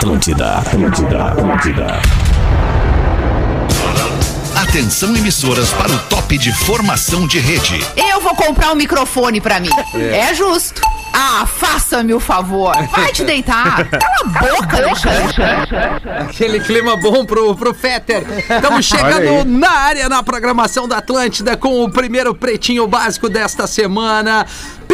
Atlântida, Atlântida, Atlântida. Atenção emissoras para o top de formação de rede. Eu vou comprar um microfone pra mim. É, justo. Ah, faça-me o favor. Vai te deitar. Cala a boca, Alexandre. Aquele clima bom pro, pro Fetter. Estamos chegando na área, na programação da Atlântida, com o primeiro pretinho básico desta semana.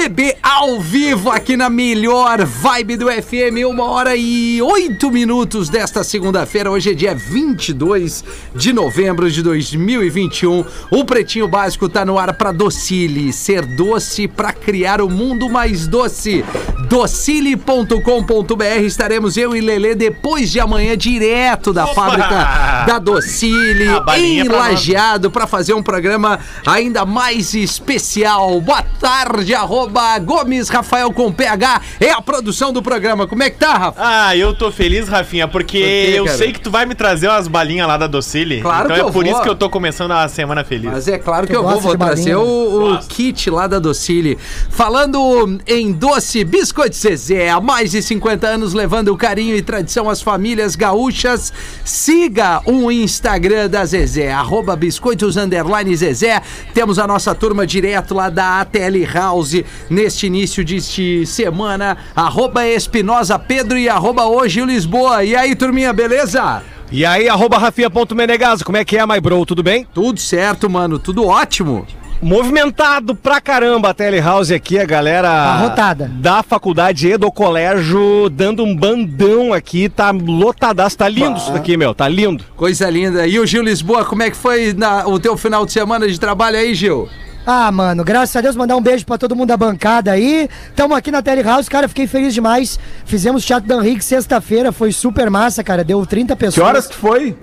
PB ao vivo aqui na melhor vibe do FM, uma hora e oito minutos desta segunda-feira. Hoje é dia 22 de novembro de 2021. O Pretinho Básico tá no ar para Docile, ser doce para criar o mundo mais doce. Docile.com.br estaremos eu e Lelê depois de amanhã direto da fábrica da Docile em. Lajeado para fazer um programa ainda mais especial. Boa tarde, arroba Gomes Rafael com PH. É a produção do programa. Como é que tá, Rafa? Ah, eu tô feliz, Rafinha, porque Por quê, eu cara? sei que tu vai me trazer umas balinhas lá da Docile. Claro então que é eu por vou. isso que eu tô começando a semana feliz. Mas é claro que eu vou, vou trazer balinha? o, o Gosto. kit lá da Docile. Falando em doce, Biscoito Zezé, há mais de 50 anos levando o carinho e tradição às famílias gaúchas. Siga o Instagram da Zezé, arroba biscoitos underline Zezé. Temos a nossa turma direto lá da ATL House neste início de semana. Arroba Espinosa Pedro e arroba hoje o Lisboa. E aí, turminha, beleza? E aí, arroba Rafinha.menegaso, como é que é, my bro? Tudo bem? Tudo certo, mano, tudo ótimo. Movimentado pra caramba a Telehouse aqui, a galera Arrotada. da faculdade e do colégio dando um bandão aqui, tá lotadaço, tá lindo isso daqui, meu, tá lindo. Coisa linda. E o Gil Lisboa, como é que foi na- o teu final de semana de trabalho aí, Gil? Ah, mano, graças a Deus, mandar um beijo pra todo mundo da bancada aí. Tamo aqui na Telehouse, cara, fiquei feliz demais. Fizemos Teatro Dan Henrique sexta-feira, foi super massa, cara, deu 30 pessoas. Que horas que foi?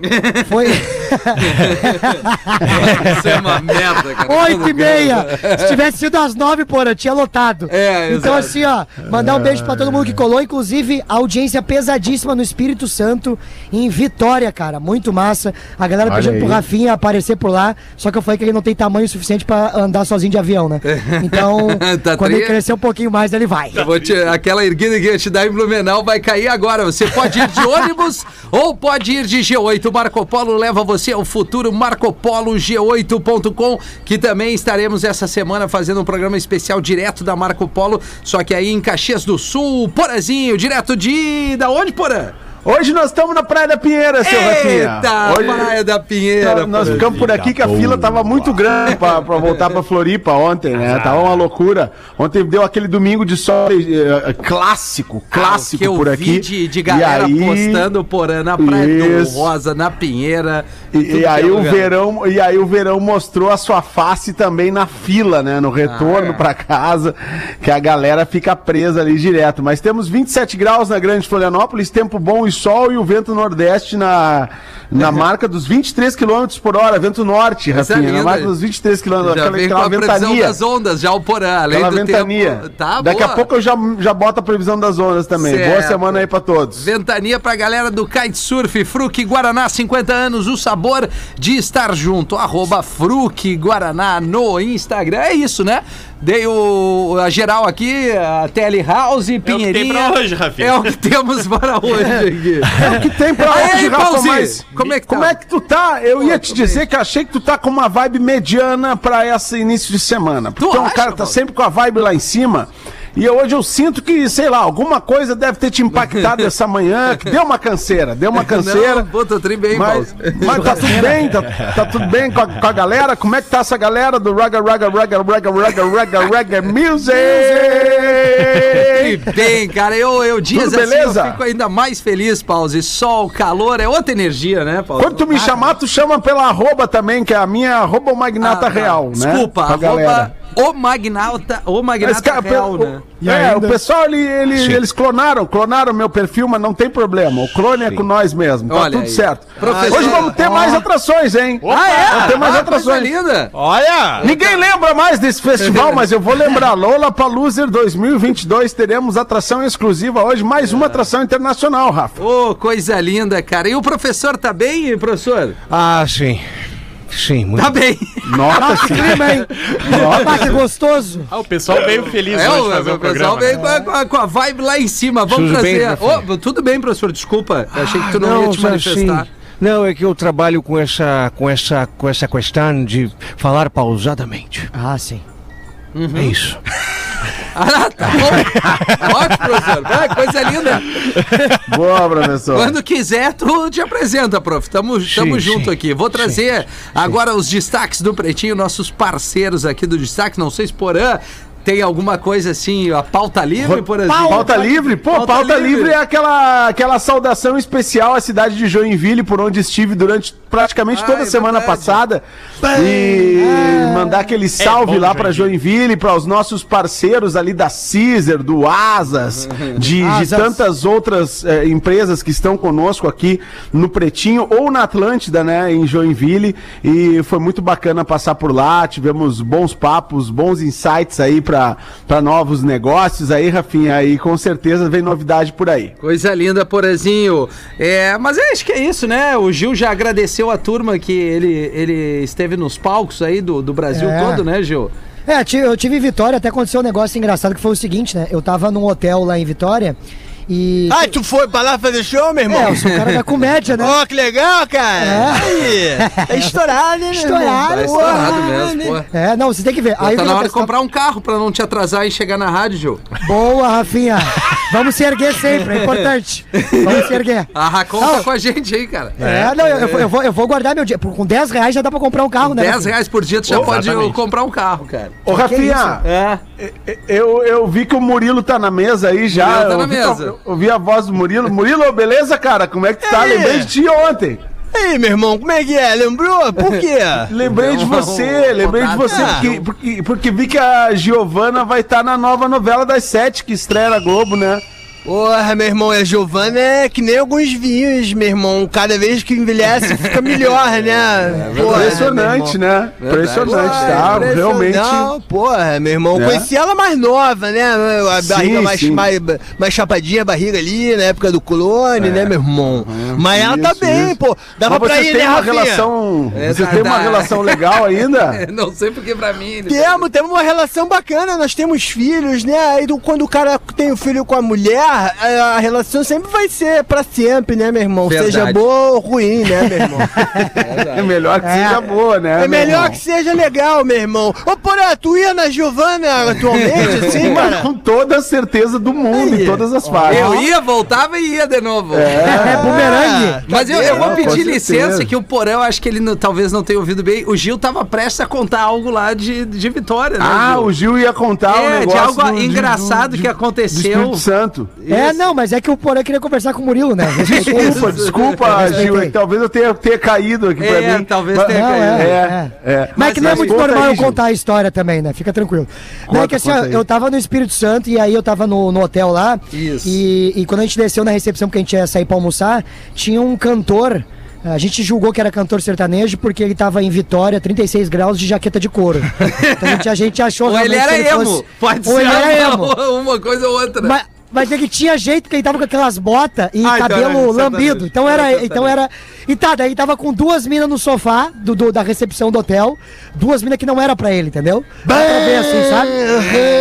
Foi Isso é uma merda, cara. oito e meia. Se tivesse sido às nove, porra, tinha lotado. É, Então, exato. assim, ó, mandar um beijo pra todo mundo que colou, inclusive audiência pesadíssima no Espírito Santo, em Vitória, cara, muito massa. A galera Olha pedindo pro. Rafinha aparecer por lá, só que eu falei que ele não tem tamanho suficiente pra andar sozinho de avião, né? Então, Tá quando tri- ele crescer um pouquinho mais, ele vai. Te- aquela erguida que eu ia te dar em Blumenau vai cair agora. Você pode ir de ônibus ou pode ir de G8. Marco Polo leva você ao futuro. Marco Polo G8.com, que também estaremos essa semana fazendo um programa especial direto da Marco Polo, só que aí em Caxias do Sul. Porazinho, direto de. Da onde, Porã? Hoje nós estamos na Praia da Pinheira, seu Eita, Rafinha. Hoje Praia da Pinheira. nós, nós ficamos por aqui que a fila tava muito grande pra, pra voltar pra Floripa ontem, né? Tava uma loucura. Ontem deu aquele domingo de sol eh, eh, clássico, clássico que eu por vi aqui. de, de galera E aí- postando Porã na Praia Isso. do Rosa, na Pinheira. E, e é aí o verão, e aí o verão mostrou a sua face também na fila, né? No retorno Ah, é. pra casa, que a galera fica presa ali direto. Mas temos 27 graus na Grande Florianópolis, tempo bom e sol e o vento nordeste na, na marca dos 23 km por hora, vento norte, Essa é Rafinha, na linda. marca dos 23 km, Já aquela, vem com aquela a previsão ventania. das ondas, já o Porã, além Aquela do ventania. tempo. Tá, Daqui boa. a pouco eu já, já boto a previsão das ondas também. Boa Certo. semana aí pra todos. Ventania pra galera do Kitesurf, Fruc Guaraná, 50 anos, o sabor de estar junto. Arroba Fruc Guaraná no Instagram. É isso, né? Dei o, a geral aqui, a Tele House, tem Pinheirinha. pra hoje, Rafinha. É o que temos para hoje aqui. É o que tem pra Aí, hoje, Rafa, mas... como é que Como tá? é que tu tá? Eu ia te dizer que achei que tu tá com uma vibe mediana pra esse início de semana. Tu um acha, cara tá Paulo? sempre com a vibe lá em cima. E hoje eu sinto que, sei lá, alguma coisa deve ter te impactado essa manhã, que deu uma canseira, deu uma canseira. Não, pô, tô tri bem, Mas, Paulo. mas tá tudo bem, tá, tá tudo bem com a, com a galera? Como é que tá essa galera do Raga Raga Raga Raga Raga Raga Raga Music? bem, cara. Eu, eu dias Tudo assim, beleza? eu fico ainda mais feliz, Pause. Sol, calor, é outra energia, né, Pause? Quando tu me chamar, tu chama pela arroba também, que é a minha arroba Magnata Ah, tá. Real, né? Desculpa, Com a galera. O Magnata, o Mas, Magnata cara, Real, o- né? é, o pessoal, ele, ele- eles clonaram, clonaram meu perfil, mas não tem problema. O clone é com nós mesmo, tá Olha tudo aí. certo. Professor- Hoje vamos ter mais atrações, hein? Ah, é? Vamos ter mais Ah, coisa atrações. linda. Olha! Ninguém lembra mais desse festival, mas eu vou lembrar. Lola Paluser 2022, teremos atração exclusiva hoje, mais uma atração internacional, Rafa. Ô, coisa linda, cara. E o professor tá bem, professor? Ah, sim. Sim, muito Tá bem. Nota sim. Clima, hein? Ah, que gostoso. Ah, o pessoal veio feliz É, hoje o, fazer o o pessoal veio né? com a, com a- com a vibe lá em cima. Vamos Tudo bem, trazer. Rafinha? Ô, tudo bem, professor, desculpa. Eu achei que tu não, ia te só manifestar. assim, não, é que eu trabalho com essa, com essa, com essa questão de falar pausadamente. Ah, sim. É isso. Ah, tá bom. Ótimo, professor. Ah, coisa linda. Boa, professor. Quando quiser, tu te apresenta, prof. Tamo, tamo Sim, junto sim. aqui. Vou trazer agora os destaques do Pretinho, nossos parceiros aqui do destaque. Não sei se Porã tem alguma coisa assim, a pauta livre, por exemplo. Pauta livre? Pô, Pauta pauta, livre. livre. é aquela, aquela saudação especial à cidade de Joinville, por onde estive durante praticamente Ah, toda a é semana verdade. passada. E mandar aquele salve bom, lá pra Joinville. Para os nossos parceiros ali da Caesar, do Asas, de, de Asas. tantas outras eh, empresas que estão conosco aqui no Pretinho ou na Atlântida, né, em Joinville. E foi muito bacana passar por lá. Tivemos bons papos, bons insights aí para novos negócios aí, Rafinha. E com certeza vem novidade por aí. Coisa linda, Porazinho. É, mas eu acho que é isso, né? O Gil já agradeceu a turma que ele, ele esteve nos palcos aí do, do Brasil É. todo, né, Gil? É, eu tive em Vitória, até aconteceu um negócio engraçado que foi o seguinte, né? Eu tava num hotel lá em Vitória e. Ah, tu foi pra lá fazer show, meu irmão? É, eu sou o cara da comédia, né? Oh, que legal, cara! É. Aí, é estourado, né? Estourado, Tá estourado mesmo, né? pô. É, não, você tem que ver. Já Aí tá na hora de comprar um carro pra não te atrasar e chegar na rádio, Gil. Boa, Rafinha. Vamos se erguer sempre, é importante. Vamos se erguer. A Racon tá com a gente aí, cara. É, não, eu, eu vou- eu vou, eu vou guardar meu dia. Por- Com 10 reais já dá pra comprar um carro, né? 10 Rafinha? reais por dia tu já Ô, pode exatamente. comprar um carro, cara. Ô, Rafinha, É. eu, eu vi que o Murilo tá na mesa aí já. Murilo tá eu na vi, mesa. Eu ouvi a voz do Murilo. Murilo, beleza, cara? Como é que tu tá? É. Lembrei de ti ontem. Aí, meu irmão, como é que é? Lembrou? Por quê? Lembrei de você, lembrei de você, porque, porque, porque vi que a Giovana vai estar na nova novela das sete que estreia na Globo, né? Porra, meu irmão, a Giovana é que nem alguns vinhos, meu irmão. Cada vez que envelhece fica melhor, né? Porra, Impressionante, meu irmão. né? Impressionante, Porra, tá? impressionante. Realmente. Não, porra, meu irmão. É. Conheci ela mais nova, né? A Sim, barriga mais, sim. mais, mais chapadinha, a barriga ali, na época do clone, né, meu irmão? Mas ela tá Isso, bem, isso. pô. Dava Mas pra ir, né, uma Rafinha? relação. É, Vocês dá- têm uma relação legal ainda? Não sei porque pra mim. ele- Temos, temos uma relação bacana, nós temos filhos, né? Aí do- quando o cara tem o filho com a mulher, a, a relação sempre vai ser pra sempre, né, meu irmão? Verdade. Seja boa ou ruim, né, meu irmão? É melhor que seja boa, né? É melhor irmão? que seja legal, meu irmão. Ô, porra, tu ia na Giovana atualmente, assim, cara? com toda a certeza do mundo, em todas as fases. Eu ia, voltava e ia de novo. É, bumerangue. Mas eu, eu vou pedir licença que o Porão, acho que ele não- talvez não tenha ouvido bem. O Gil tava prestes a contar algo lá de, de Vitória, né? Ah, Gil? o Gil ia contar É, de negócio algo do- de- engraçado do- que do aconteceu. Espírito Santo. É, não, mas é que o Porã queria conversar com o Murilo, né? Desculpa, desculpa. Gil. é que Talvez eu tenha, tenha caído aqui pra É, mim. talvez Mas- tenha Não, caído. é, É, é. Mas, é que não é Mas muito conta normal aí, eu contar a história também, né? Fica tranquilo. não é Conta, que assim, ó, conta eu tava no Espírito Santo e aí eu tava no, no hotel lá. Isso. E, e quando a gente desceu na recepção, porque a gente ia sair pra almoçar, tinha um cantor. A gente julgou que era cantor sertanejo porque ele tava em Vitória, 36 graus de jaqueta de couro. Então a gente, a gente achou Ou ele era que emo. fosse- Pode Ou ser ele era uma, emo. uma coisa ou outra. Mas, mas ele tinha jeito que ele tava com aquelas botas e Ah, então cabelo sertanejo. lambido. Então Era então era. E tá, daí tava com duas minas no sofá do, do- da recepção do hotel. Duas minas que não era pra ele, entendeu? Dá pra ver assim, sabe?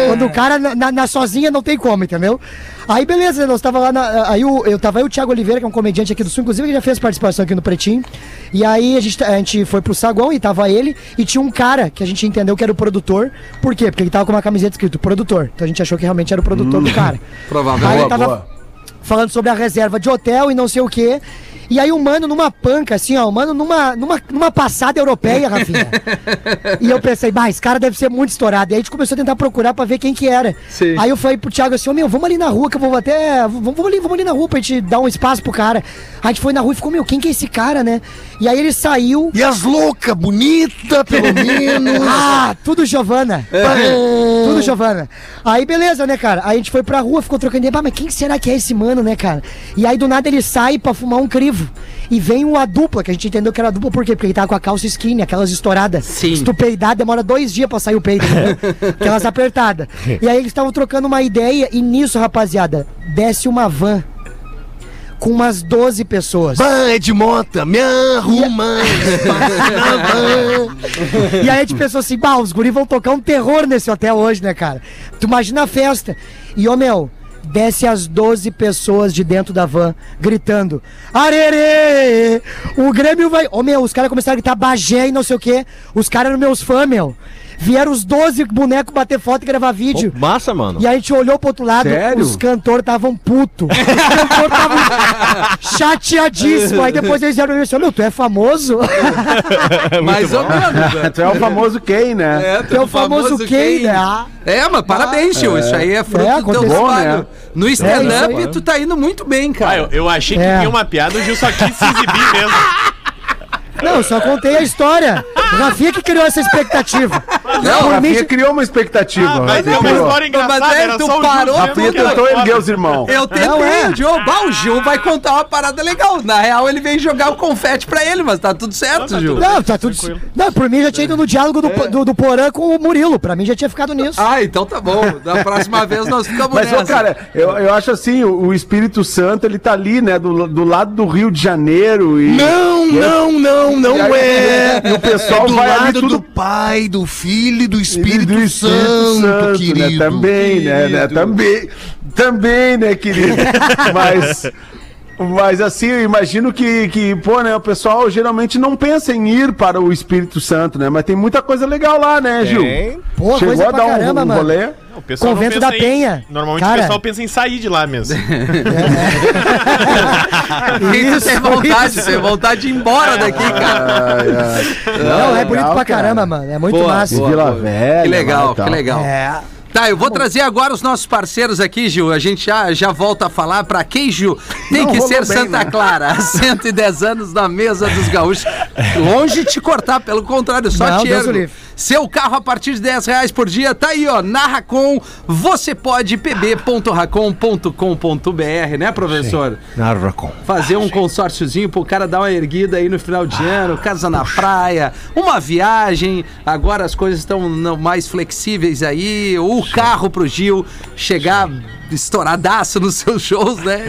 Quando o cara na- na sozinha não tem como, entendeu? Aí beleza, nós tava lá na. Aí o, eu tava aí o Thiago Oliveira, que é um comediante aqui do Sul, inclusive ele já fez participação aqui no Pretinho. E aí a gente, a gente foi pro saguão e tava ele, e tinha um cara que a gente entendeu que era o produtor. Por quê? Porque ele tava com uma camiseta escrito produtor. Então a gente achou que realmente era o produtor do cara. Provavelmente. Aí Boa, tava boa. Falando sobre a reserva de hotel e não sei o quê. E aí o mano numa panca, assim, ó, o mano numa, numa, numa passada europeia, Rafinha. e eu pensei, bah, esse cara deve ser muito estourado. E aí a gente começou a tentar procurar pra ver quem que era. Sim. Aí eu falei pro Thiago assim, ô meu, vamos ali na rua que eu vou até. Vamos, vamos ali, vamos ali na rua pra gente dar um espaço pro cara. Aí a gente foi na rua e ficou, meu, quem que é esse cara, né? E aí ele saiu. E as loucas, bonita, pelo menos. Ah, tudo Giovana. Tudo Giovana. Aí beleza, né, cara? Aí a gente foi pra rua, ficou trocando ideia. "Bah, Mas quem será que é esse mano, né, cara? E aí do nada ele sai pra fumar um crivo. E vem uma dupla, que a gente entendeu que era dupla, por quê? Porque ele tava com a calça skinny, aquelas estouradas. Sim. Se tu peidar, demora dois dias pra sair o peito, entendeu? Aquelas apertadas. E aí eles estavam trocando uma ideia, e nisso, rapaziada, desce uma van com umas 12 pessoas. Ban, Edmonta, me arruma. E aí a gente pensou assim, bah, os guri vão tocar um terror nesse hotel hoje, né, cara? Tu imagina a festa. E, ô meu, desce as 12 pessoas de dentro da van, gritando, Arerê! O Grêmio vai... Ô meu, os caras começaram a gritar Bagé e não sei o quê. Os caras eram meus fãs, meu. Vieram os 12 bonecos bater foto e gravar vídeo. Pô, massa, mano. E aí a gente olhou pro outro lado, Sério? os cantores estavam putos. Os cantores estavam chateadíssimos. Aí depois eles vieram e disseram, meu, tu é famoso? Mais ou menos. né? Tu é o famoso quem, né? É, Tu é o famoso quem, né? Ah. É, mas parabéns, tio. Isso aí é fruto É, do teu aconteceu, trabalho. né? No stand-up, aí. tu tá indo muito bem, Ah, cara. eu, eu achei que É. vinha uma piada, o Gil só quis se exibir mesmo. Não, só contei a história. O Rafinha que criou essa expectativa. Não, o por mim, Rafinha criou uma expectativa. Ah, mas Rafinha é uma criou. história engraçada, Mas aí era tu parou Rafinha tentou erguer os irmãos. Eu tentei, Não, é. o Gil. Bah, o Gil vai contar uma parada legal. Na real, ele veio jogar o confete pra ele, mas tá tudo certo, tá Gil. tudo Não, tá tudo. Não, por mim já tinha ido no diálogo do, do, do Porã com o Murilo. Pra mim já tinha ficado nisso. Ah, então tá bom. Da próxima vez nós ficamos Mas, nessa. cara, eu, eu acho assim, o, o Espírito Santo, ele tá ali, né, do, do lado do Rio de Janeiro e... Não, não, não, não aí, é. e o pessoal é do vai lado tudo- do Pai, do Filho e do Espírito, do Espírito Santo, querido. né? Também, né, né? querido. Também, também, né, querido? Mas, mas assim, eu imagino que, que, pô, né, o pessoal geralmente não pensa em ir para o Espírito Santo, né? Mas tem muita coisa legal lá, né, Gil? Tem. Pô, Chegou coisa a dar um, caramba, um mano. rolê? O pessoal não Convento pensa da em- Penha. Normalmente Cara. o pessoal pensa em sair de lá mesmo. Tu Isso, tem vontade, isso. tem vontade de ir embora daqui, cara. Ai, ai. Não, é bonito legal, pra cara. caramba, mano. É muito Boa, massa. boa. Vila Velha. Que legal, lá e tal. que legal. É. Tá, eu vou trazer agora os nossos parceiros aqui, Gil. A gente já, já volta a falar pra quem, Gil? Tem Não que ser bem, Santa né? Clara, há 110 anos na mesa dos gaúchos. Longe de te cortar, pelo contrário, só Não, te ergo. Seu carro a partir de 10 reais por dia, tá aí, ó, na Racon, você pode pb.racon.com.br, né, professor? Narracon. Fazer um consórciozinho pro cara dar uma erguida aí no final de ano, casa na praia, uma viagem. Agora as coisas estão mais flexíveis aí. O carro pro Gil chegar estouradaço nos seus shows, né?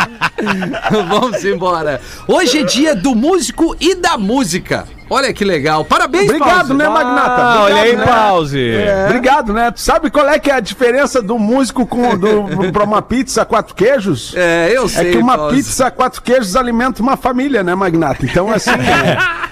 Vamos embora. Hoje é dia do músico e da música. Olha que legal. Parabéns, Obrigado, Pause. né, Magnata? Ah, olha aí, né? pause. É. Obrigado, né? Tu sabe qual é que é a diferença do músico com do, pra uma pizza quatro queijos? É, eu sei. É que uma Pause. pizza quatro queijos alimenta uma família, né, Magnata? Então, assim. é,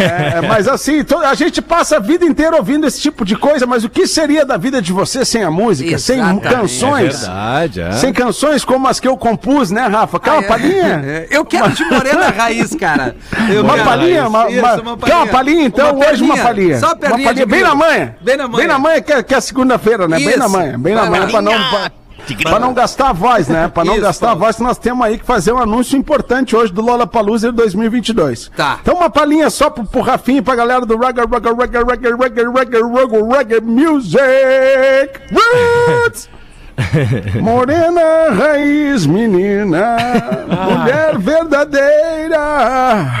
é, mas assim, to- a gente passa a vida inteira ouvindo esse tipo de coisa, mas o que seria da vida de você sem a música? Exatamente. Sem canções? Verdade, é. Sem canções como as que eu compus, né, Rafa? Quer uma palhinha? É, Eu quero de morena raiz, cara. Eu Uma palhinha? Uma, Isso, uma- Quer uma palhinha? Então, Uma hoje uma palhinha. Só Uma palhinha bem na manhã. Bem na manhã. Bem na manhã, que é, que é segunda-feira, né? Bem Isso. na manhã. Bem na manhã, pra não... Pra, pra não gastar a voz, né? Pra não Isso, gastar a Paulo. voz, nós temos aí que fazer um anúncio importante hoje do Lollapalooza 2022. Tá. Então uma palhinha só pro, pro Rafinha e pra galera do Reggae, Reggae, Reggae, Reggae, Reggae, Reggae, Reggae, Reggae Music Roots! Morena, raiz, menina, mulher verdadeira.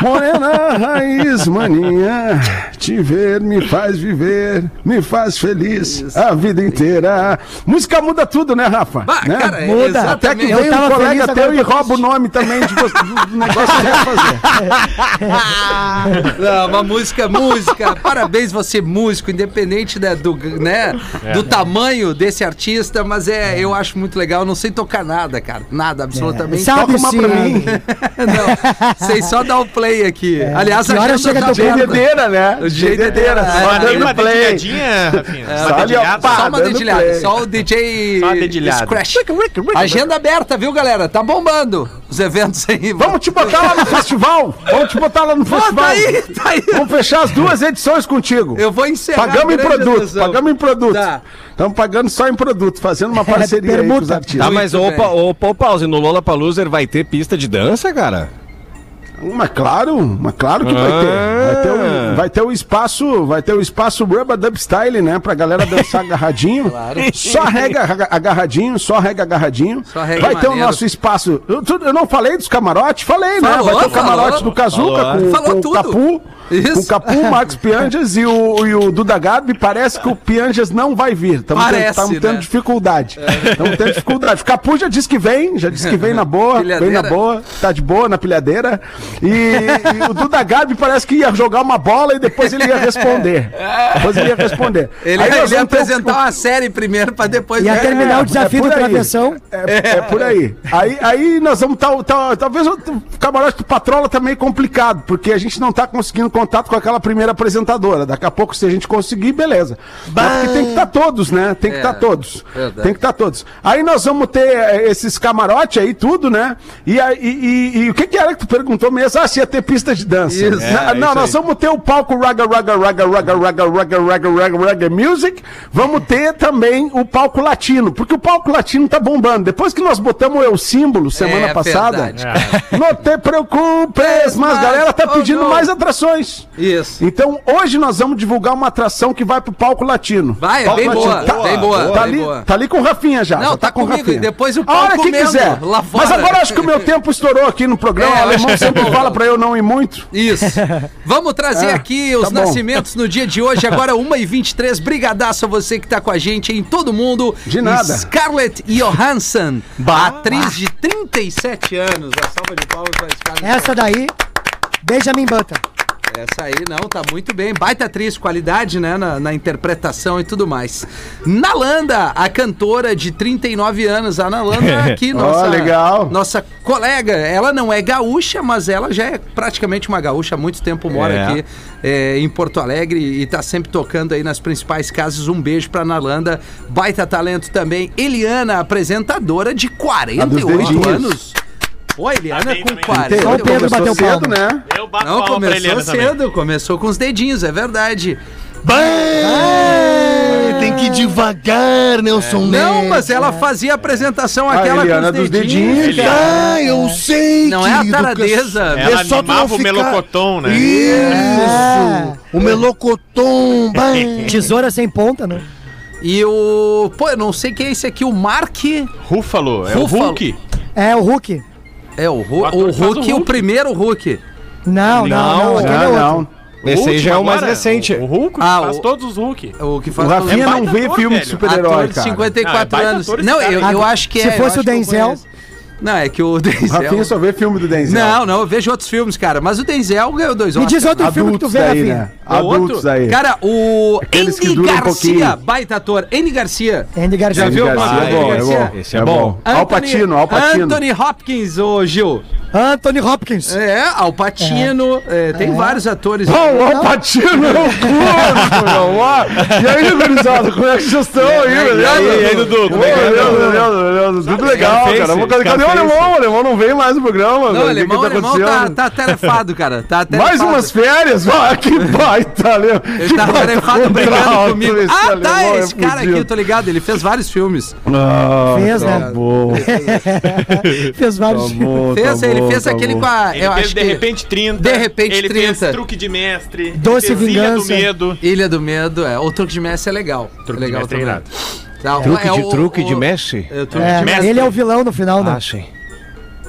Morena, raiz, maninha, te ver me faz viver, me faz feliz a vida inteira. Música muda tudo, né, Rafa? Bah, né? cara, Muda. Até que vem um colega teu e rouba o nome também de você- do, do negócio que fazer. Não, uma música, música. Parabéns você, músico, independente né, do, né, do tamanho desse artista, mas é, eu acho muito legal. Eu não sei tocar nada, cara. Nada, absolutamente. Sabe Toca uma sim. pra mim. não, sei só dar o play aqui. Aliás, Que hora chega tá. Dedeira, né? O jeito Dedeira, é- só Ah, tem uma dando play. dedilhadinha, Rafinha? É, só uma dando dedilhada, play. só o DJ Só a dedilhada. Scratch. Agenda aberta, viu, galera? Tá bombando os eventos aí. Vamos te botar lá no festival. Vamos te botar lá no Pô, festival. tá aí, tá aí. Vamos fechar as duas edições contigo. Eu vou encerrar. Pagamos em produto, pagamos em produto. Tá. Estamos pagando só em produto, fazendo uma parceria aí com os artistas. Tá, mas opa, bem. opa, pause, no Lola Paluser vai ter pista de dança, cara? Mas claro, mas claro que vai ter. Vai ter, o, vai ter o espaço, vai ter o espaço Rubber Dub Style, né? Pra galera dançar agarradinho. Só rega aga- agarradinho, só rega agarradinho. Só rega vai ter o maneiro. nosso espaço. Eu, eu não falei dos camarotes? Falei, Falou, né? Vai ter o falou. camarote do Cazuca Falou. com, Falou com o. Capu. Isso. O Capu, o Marcos Pianjas e o, e o Duda Gabi, parece que o Pianjas não vai vir. Estamos Parece, tendo, tendo né? dificuldade. Estamos tendo dificuldade. O Capu já disse que vem, já disse que vem na boa, vem Pilhadeira. na boa, tá de boa na pilhadeira. E, e o Duda Gabi parece que ia jogar uma bola e depois ele ia responder. Depois ele ia responder. Ele, Aí ele ia o- apresentar uma série primeiro pra depois. Ia É, terminar o desafio do aí. travessão. É, é por aí. aí. Aí nós vamos tá, tá- talvez o camarote do Patrola tá meio complicado, porque a gente não tá conseguindo contato com aquela primeira apresentadora. Daqui a pouco, se a gente conseguir, beleza. Mas porque tem que estar todos, né? Tem que É, estar todos. verdade. Tem que estar todos. Aí nós vamos ter eh, esses camarotes aí, tudo, né? E, aí- e, e- e o que, que era que tu perguntou mesmo? Ah, se ia ter pista de dança. Isso. Na- É, não, isso nós aí. vamos ter o palco Raga Raga Raga Raga Raga Raga Raga Raga Raga Music. Vamos ter também o palco latino, porque o palco latino tá bombando. Depois que nós botamos o símbolo semana É passada, verdade. não te preocupes, mas a galera tá pedindo mais atrações. Isso. Então, hoje nós vamos divulgar uma atração que vai pro palco latino. Vai, é Palco bem latino. boa, Tá, bem boa, tá, ali, boa. tá ali com o Rafinha já. Não, já tá com o comigo, Rafinha. e depois o A hora palco que comendo quiser. lá Mas fora. agora acho que o meu tempo estourou aqui no programa. É, o alemão sempre bom. fala pra eu não ir muito. Isso. Vamos trazer É, aqui os tá bom. nascimentos no dia de hoje, agora 1h23. Brigadaço a você que tá com a gente em todo mundo. De nada. Scarlett Johansson, atriz de 37 anos. A salva de palmas para Scarlett. Essa daí, Benjamin Button. Essa aí, não, tá muito bem. Baita atriz, qualidade, né, na, na interpretação e tudo mais. Nalanda, a cantora de 39 anos. A Nalanda aqui, nossa... Ó, legal. Nossa colega. Ela não é gaúcha, mas ela já é praticamente uma gaúcha. Há muito tempo mora É. aqui é, em Porto Alegre e tá sempre tocando aí nas principais casas. Um beijo pra Nalanda. Baita talento também. Eliana, apresentadora de 48 dedinhos. anos. Pô, Eliana Tá bem com também. 40. Só o Pedro bateu cedo, palma. né? Eu bato Não, palma pra começou Eliana também. cedo, começou com os dedinhos, é verdade. Tem que ir devagar, Nelson Não, mas ela fazia a apresentação aquela Eliana com os dos dedinhos. dedinhos, cara. Ah, eu sei, Não é a querido, taradeza. Ela É só animava o ficar- melocotom, né? Isso! O melocotom, bah. Tesoura sem ponta, né? E o. Pô, eu não sei quem é esse aqui, o Mark. Rúfalo, é Rúfalo. o Hulk. É, o Hulk. É o, Ru... O o o Hulk, o, primeiro Hulk. Não, não, não, aquele é outro. Esse aí já é o mais agora, recente. O, o Hulk Ah, faz o- todos os Hulk. O que O faz Rafinha É não vê filme de super-herói, cara. 54 Não, é anos. Não, eu, eu acho que Se é. eu fosse o Denzel-. Não, é que o Denzel. Rafinha só vê filme do Denzel. Não, não, eu vejo outros filmes, cara. Mas o Denzel ganhou dois Me Oscars. diz outro filme que tu Adultos vê, daí, Rafinha. né? É outro? Adultos aí. Cara, o Aqueles que Andy um Garcia, pouquinho. baita ator. Andy Garcia. Andy Garcia. Já viu Garcia alguma é bom, é bom. Esse é bom. Al Pacino, Al Pacino. Anthony Hopkins, ô Gil. Anthony Hopkins. É, Al Pacino. é, tem vários atores. Ó, o Alpatino é o corpo, meu. Ó. E aí, gurizada, como é que vocês estão aí, beleza? e aí, Dudu, como é que é? Tudo legal, cara. Cadê o. alemão? O alemão não vem mais no programa, Não, velho. o O que alemão, que o alemão tá, tá tarefado, cara. Tá tarefado. Mais umas férias? Ah, que baita, alemão. Ele tá tarefado brigando comigo. Ah, tá, é esse cara aqui, eu tô ligado. Ele fez vários filmes. Ah, Fez, tá né? bom. Fez vários Tá bom, Fez, tá ele bom, fez tá aquele bom. com a. Ele eu fez acho De que- Repente 30. De Repente ele 30. fez Truque de Mestre. Doce fez Ilha do Vingança. Medo. Ilha do Medo, é. O truque de Messi é legal. Truque é de legal Mestre é também. Irado. Tá, o- Truque é de o- truque o- de Messi? É, truque É, de Messi. ele é o vilão no final, né? Ah, sim.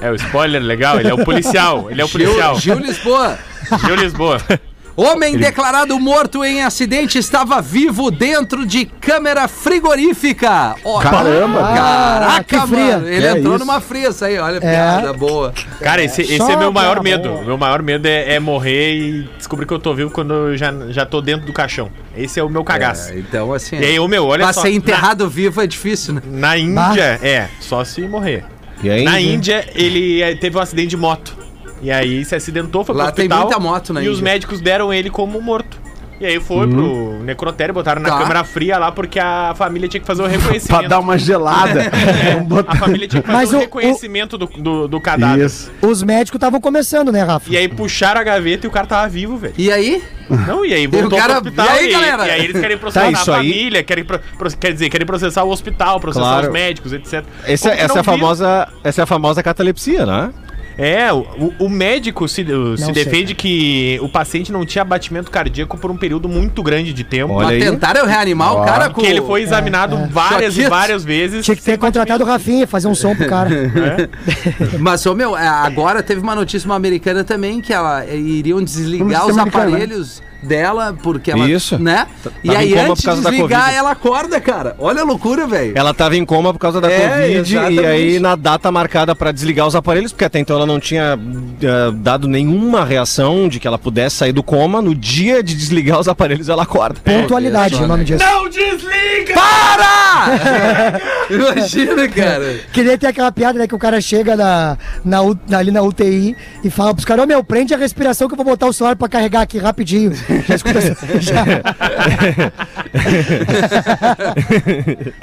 É o spoiler legal, ele é o policial. Ele é o policial. Gil, Gil Lisboa. Gil Lisboa. Homem declarado morto em acidente estava vivo dentro de câmera frigorífica. Ó, Caramba, Caraca, que fria. mano. Ele É entrou isso. numa fria, isso aí. Olha, É. piada boa. Cara, esse, esse Só é meu maior medo. boa. Meu maior medo é, é morrer e descobrir que eu tô vivo quando eu já, já tô dentro do caixão. Esse é o meu cagaço. É, então, assim. E aí, ô meu, olha pra só. ser enterrado vivo é difícil, né? Na, na Índia, é, só se morrer. E aí? Na Índia, ele eh, teve um acidente de moto. E aí se acidentou, foi Lá pro tem hospital. muita moto na E os médicos deram ele como morto. E aí foi pro necrotério, botaram na Tá. câmera fria lá, porque a família tinha que fazer o reconhecimento. Pra dar uma gelada. Botar- A família tinha que fazer Mas o, o- reconhecimento do, do, do cadáver. Isso. Os médicos estavam começando, né, Rafa? E aí puxaram a gaveta e o cara tava vivo, velho. E aí? Não, e aí voltou o cara- pro hospital. e aí, e, galera? e aí eles querem processar Tá, isso a aí- família, querem, pro- quer dizer, querem processar o hospital, processar Claro. os médicos, etc. Essa, Porque essa, é a famosa, essa é a famosa catalepsia, né? É, o, o médico se, o- se sei, defende que o paciente não tinha abatimento cardíaco por um período muito grande de tempo. Olha Mas aí. tentaram reanimar o cara com... Que ele foi examinado várias e várias vezes. Tinha que ter contratado o Rafinha, fazer um som pro cara. Mas, ô, meu, é, agora teve uma notícia uma americana também que ela é, iriam desligar os americana, né? Dela, porque ela. Isso. Né? E Tava aí, coma antes por causa de desligar, ela acorda, cara. Olha a loucura, velho. Ela tava em coma por causa da É, Covid exatamente. e aí na data marcada pra desligar os aparelhos, porque até então ela não tinha eh, dado nenhuma reação de que ela pudesse sair do coma, no dia de desligar os aparelhos ela acorda. Pontualidade, o nome disso. Não desliga! Para! Imagina, cara. Queria ter aquela piada, né? Que o cara chega na, na, ali na UTI e fala pros caras, ô meu, prende a respiração que eu vou botar o celular pra carregar aqui rapidinho. Já escuta já.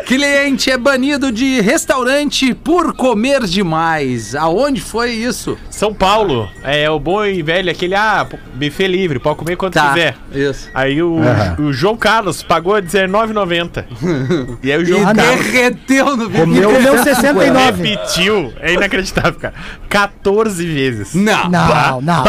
Cliente é banido de restaurante por comer demais. Aonde foi isso? São Paulo, é o bom e velho, aquele, ah, buffet livre, pode comer quanto Tá. quiser. Isso. Aí o, o João Carlos pagou R$19,90. e aí o João E Carlos derreteu no vídeo. E comeu 69. repetiu, é inacreditável, cara, 14 vezes. Não. Não, não.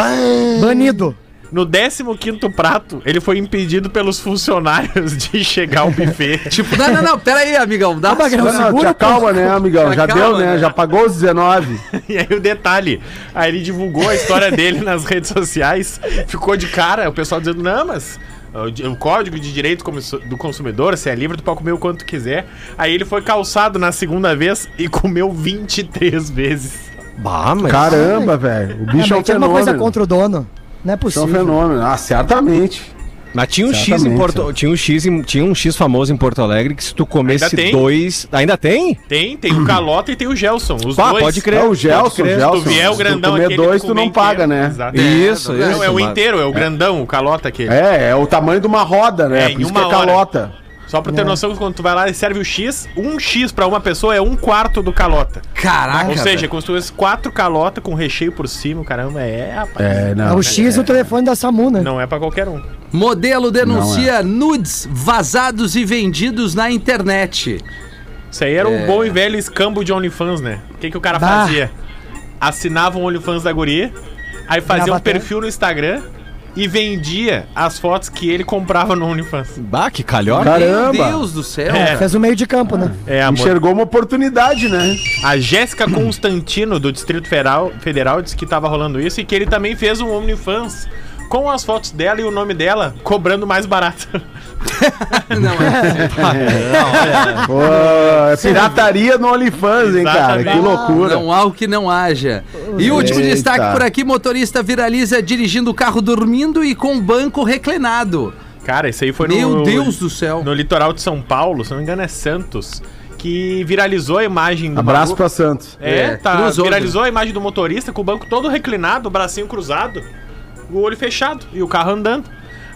Banido. No 15º prato, ele foi impedido pelos funcionários de chegar ao buffet. Tipo, não, não, não, pera aí, amigão. Dá Magrão, Não, não, segura te acalma, né, amigão? Já Acalma, deu, né? né? Já pagou os 19. E aí o detalhe, aí ele divulgou a história dele nas redes sociais, ficou de cara, o pessoal dizendo, não, mas o di- o código de direito do consumidor, se é livre, tu pode comer o quanto tu quiser. Aí ele foi calçado na segunda vez e comeu 23 vezes. Bah, mas... Caramba, velho. O Ah, bicho é um mas tinha uma coisa fenômeno. contra o dono. Não é Isso é um possível. fenômeno. Ah, certamente. Mas tinha um X em Porto, tinha um X, em- tinha um X famoso em Porto Alegre que se tu comesse Ainda dois, ainda tem? Tem, tem o Calota e tem o Gelson, os Pá, dois. pode crer. É o Gelson, crer. Gelson. Se tu vier o Se tu grandão comer aquele dois, tu não bem paga, inteiro. né? Exato. Isso, Não, isso. é o inteiro, é o grandão, o Calota aquele. É, é o tamanho de uma roda, né? É, Por isso uma que é hora. calota. Só pra ter noção, quando tu vai lá e serve o X, um X pra uma pessoa é um quarto do calota. Caraca. Ou seja, velho. como se quatro calota com recheio por cima, caramba, é, rapaz. É, É não. o X do telefone da Samu, né? Não é pra qualquer um. Modelo denuncia nudes vazados e vendidos na internet. Isso aí era um bom e velho escambo de OnlyFans, né? O que, que o cara Bah. fazia? Assinava um OnlyFans da guria, aí fazia um Grava perfil no Instagram e vendia as fotos que ele comprava no OnlyFans. Bah, que calhor. Caramba. Meu Deus do céu. É. Fez o meio de campo, né? É, amor. Enxergou uma oportunidade, né? A Jéssica Constantino, do Distrito Federal, Federal, disse que tava rolando isso e que ele também fez um OnlyFans com as fotos dela e o nome dela, cobrando mais barato. Não, é. Pô, é pirataria no OnlyFans, hein, cara? Que loucura. Não há o que não haja. E o último Eita. destaque por aqui: motorista viraliza dirigindo o carro dormindo e com o banco reclinado. Cara, isso aí foi Meu no, Deus do céu. no litoral de São Paulo, se não me engano é Santos, que viralizou a imagem do Abraço maluco. pra Santos. É, É, tá, cruzou, viralizou a imagem do motorista com o banco todo reclinado, o bracinho cruzado, o olho fechado e o carro andando.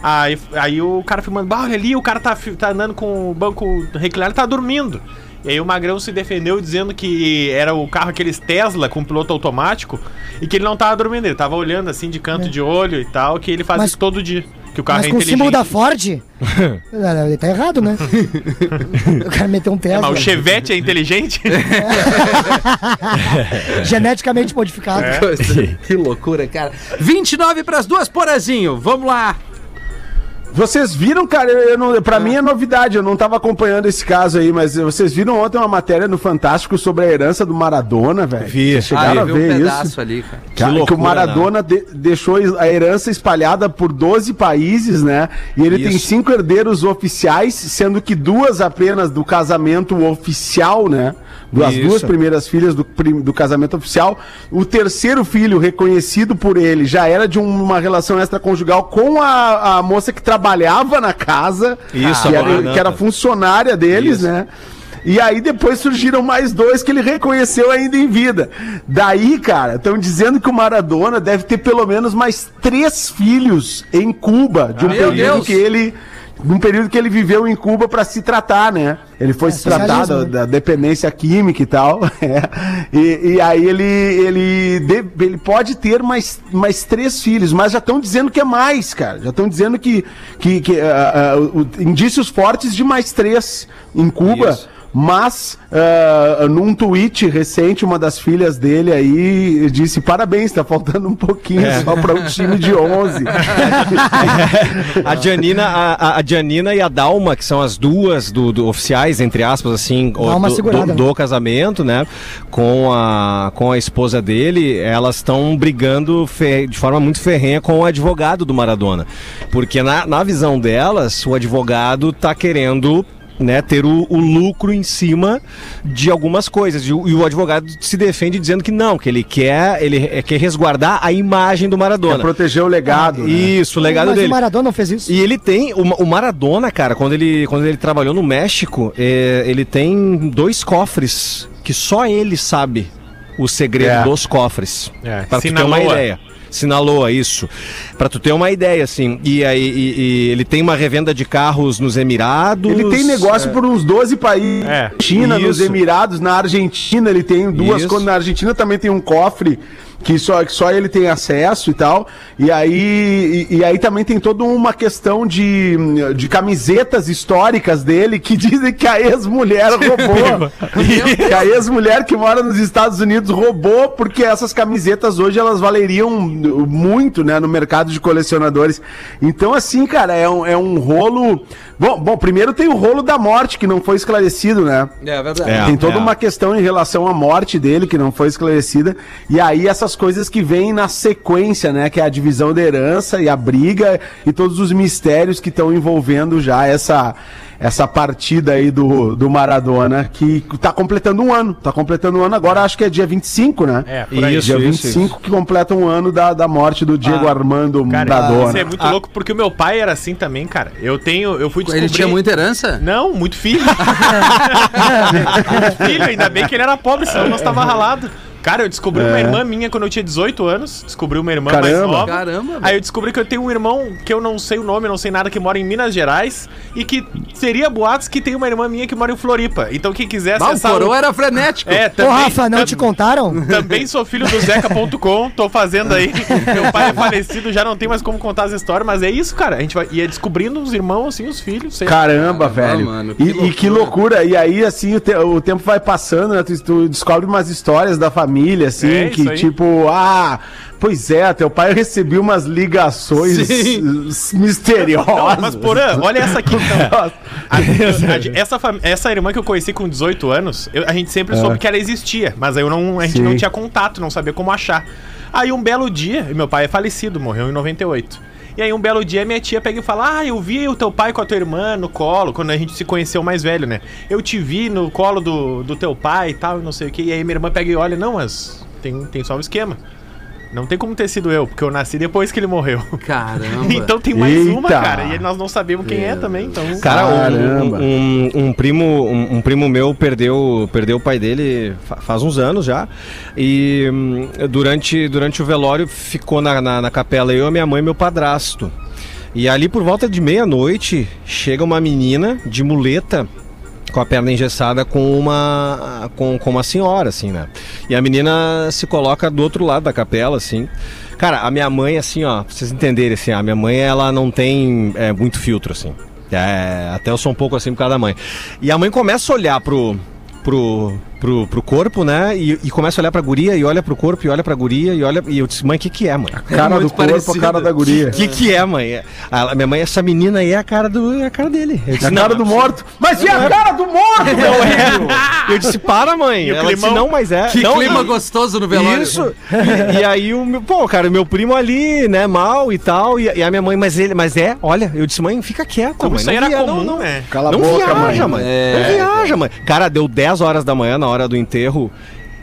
Aí, aí o cara filmando, bah, olha ali, o cara tá, tá andando com o banco reclinado e tá dormindo. E aí o Magrão se defendeu dizendo que era o carro aqueles Tesla com piloto automático e que ele não tava dormindo, ele tava olhando assim de canto de olho e tal, que ele faz Mas- isso todo dia. Que o carro Mas é com o símbolo da Ford, é, ele tá errado, né? o cara meteu um Tesla. Mas o Chevette é inteligente? Geneticamente modificado. É. Que loucura, cara. 29 pras duas, Porazinho. Vamos lá. Vocês viram, cara, eu, eu não, pra mim é novidade, eu não tava acompanhando esse caso aí, mas vocês viram ontem uma matéria no Fantástico sobre a herança do Maradona, velho? Vi. Vocês Chegaram Ah, a um ver pedaço isso? ali, cara. Que, que loucura, o Maradona de- deixou a herança espalhada por 12 países, né? E ele tem Isso. cinco herdeiros oficiais, sendo que duas apenas do casamento oficial, né? Das Isso. duas primeiras filhas do, do casamento oficial. O terceiro filho, reconhecido por ele, já era de um- uma relação extraconjugal com a, a moça que trabalhava na casa, Isso, que, era, que era funcionária deles, Isso. né? E aí depois surgiram mais dois que ele reconheceu ainda em vida. Daí, cara, estão dizendo que o Maradona deve ter pelo menos mais três filhos em Cuba, de um Meu período que ele. Num período que ele viveu em Cuba para se tratar, né? Ele foi se tratar da, né? da dependência química e tal. é. E, e aí ele, ele, ele pode ter mais, mais três filhos, mas já estão dizendo que é mais, cara. Já estão dizendo que, que, que ah, ah, o- indícios fortes de mais três em Cuba. Isso. Mas, ah, num tweet recente, uma das filhas dele aí disse: parabéns, tá faltando um pouquinho É. só para o time de 11. A Janina, a, a- a Janina e a Dalma, que são as duas do, do oficiais, entre aspas, assim, do, segurada, do- né? do casamento, né? Com a, com a esposa dele, elas estão brigando de forma muito ferrenha com o advogado do Maradona. Porque na, na visão delas, o advogado tá querendo. Né, ter o, o lucro em cima de algumas coisas. E o, e o advogado se defende dizendo que não, que ele quer, ele é- quer resguardar a imagem do Pra Maradona. proteger o legado. né? Isso, o legado Mas dele. o Maradona não fez isso. E ele tem, o, o Maradona, cara, quando ele, quando ele trabalhou no México, é, ele tem dois cofres que só ele sabe o segredo É. dos cofres. É, Pra tu ter uma ideia. Sinaloa, isso. Pra tu ter uma ideia, assim. E aí e- e ele tem uma revenda de carros nos Emirados. Ele tem negócio por uns 12 países. É. China, nos Isso. Emirados, na Argentina ele tem duas Isso. Na Argentina também tem um cofre que só, que só ele tem acesso e tal. E aí, e, e aí também tem toda uma questão de, de camisetas históricas dele que dizem que a ex-mulher roubou. que a ex-mulher que mora nos Estados Unidos roubou, porque essas camisetas hoje elas valeriam muito, né, no mercado de colecionadores. Então, assim, cara, é um, é um rolo. Bom, bom, primeiro tem o rolo da morte, que não foi esclarecido, né? É verdade. É. Tem toda uma questão em relação à morte dele que não foi esclarecida. E aí essas coisas que vêm na sequência, né? Que é a divisão da herança e a briga e todos os mistérios que estão envolvendo já essa, essa partida aí do, do Maradona, que tá completando um ano. Tá completando um ano agora, acho que é dia 25, né? É, por aí. Isso, dia isso, 25 que completa um ano da, da morte do Diego Ah, Armando Cara, Maradona. isso é muito louco porque o meu pai era assim também, cara. Eu tenho, eu fui descobrir... Ele tinha muita herança? Não, muito filho. muito filho, ainda bem que ele era pobre, senão nós tava ralado. Cara, eu descobri uma irmã minha quando eu tinha 18 anos. Descobri uma irmã mais Caramba. nova. Caramba, Aí eu descobri que eu tenho um irmão que eu não sei o nome, não sei nada, que mora em Minas Gerais. E que seria boatos que tem uma irmã minha que mora em Floripa. Então quem quiser Ah, o acessar... coroa era frenético. É, Ô, também, Rafa, não te contaram? também sou filho do Zeca.com, tô fazendo aí. Meu pai é falecido, já não tem mais como contar as histórias, mas é isso, cara. A gente vai ia descobrindo os irmãos, assim, os filhos. sei lá. Caramba, Caramba, velho. mano, que e, e que loucura. E aí, assim, o, te- o tempo vai passando, né? Tu, tu descobre umas histórias da família, assim, É, que tipo, ah, pois é, teu pai recebeu umas ligações s- misteriosas. Não, mas Porã, olha essa aqui então. A- a- essa, essa irmã que eu conheci com 18 anos, eu- a gente sempre soube que ela existia, mas aí eu não, a gente Sim. não tinha contato, não sabia como achar. Aí um belo dia, meu pai é falecido, morreu em 98. E aí um belo dia minha tia pega e fala: Ah, eu vi o teu pai com a tua irmã no colo, quando a gente se conheceu mais velho, né? Eu te vi no colo do, do teu pai e tal, não sei o que. E aí minha irmã pega e olha, não, mas tem, tem só um esquema. Não tem como ter sido eu, porque eu nasci depois que ele morreu. Caramba. Então tem mais uma, Eita. cara. E nós não sabemos quem é também, então. Cara, um- Caramba. um, um- um primo, um, um primo meu perdeu, perdeu o pai dele fa- faz uns anos já. E hum, durante, durante o velório ficou na, na, na capela eu, a minha mãe e meu padrasto. E ali por volta de meia-noite chega uma menina de muleta com a perna engessada com uma com, com uma senhora assim, né? E a menina se coloca do outro lado da capela assim. Cara, a minha mãe assim, ó, pra vocês entenderem assim, a minha mãe ela não tem é, muito filtro assim. É, até eu sou um pouco assim por causa da mãe. E a mãe começa a olhar pro pro, pro, pro corpo, né? E, e começa a olhar pra guria e olha pro corpo e olha pra guria e olha e eu disse, mãe, o que que é, mãe? Cara muito do corpo, a cara da guria. O que que é, mãe? A, minha mãe, essa menina aí é a cara do é a cara dele. Eu A disse, cara do morto. Mas e a cara do morto, meu filho? Eu disse, para, mãe. E Ela disse, não, mas é. Que não, clima não. gostoso no velório. Isso. E, e aí o meu, pô, cara, o meu primo ali, né, mal e tal, e, e a minha mãe, mas ele, mas é, olha, eu disse, mãe, fica quieta, Como mãe. isso aí era via- comum, não, né? Cala a não boca, viaja, mãe. mãe. É, não viaja, mãe. Cara, deu 10 horas da manhã na hora do enterro.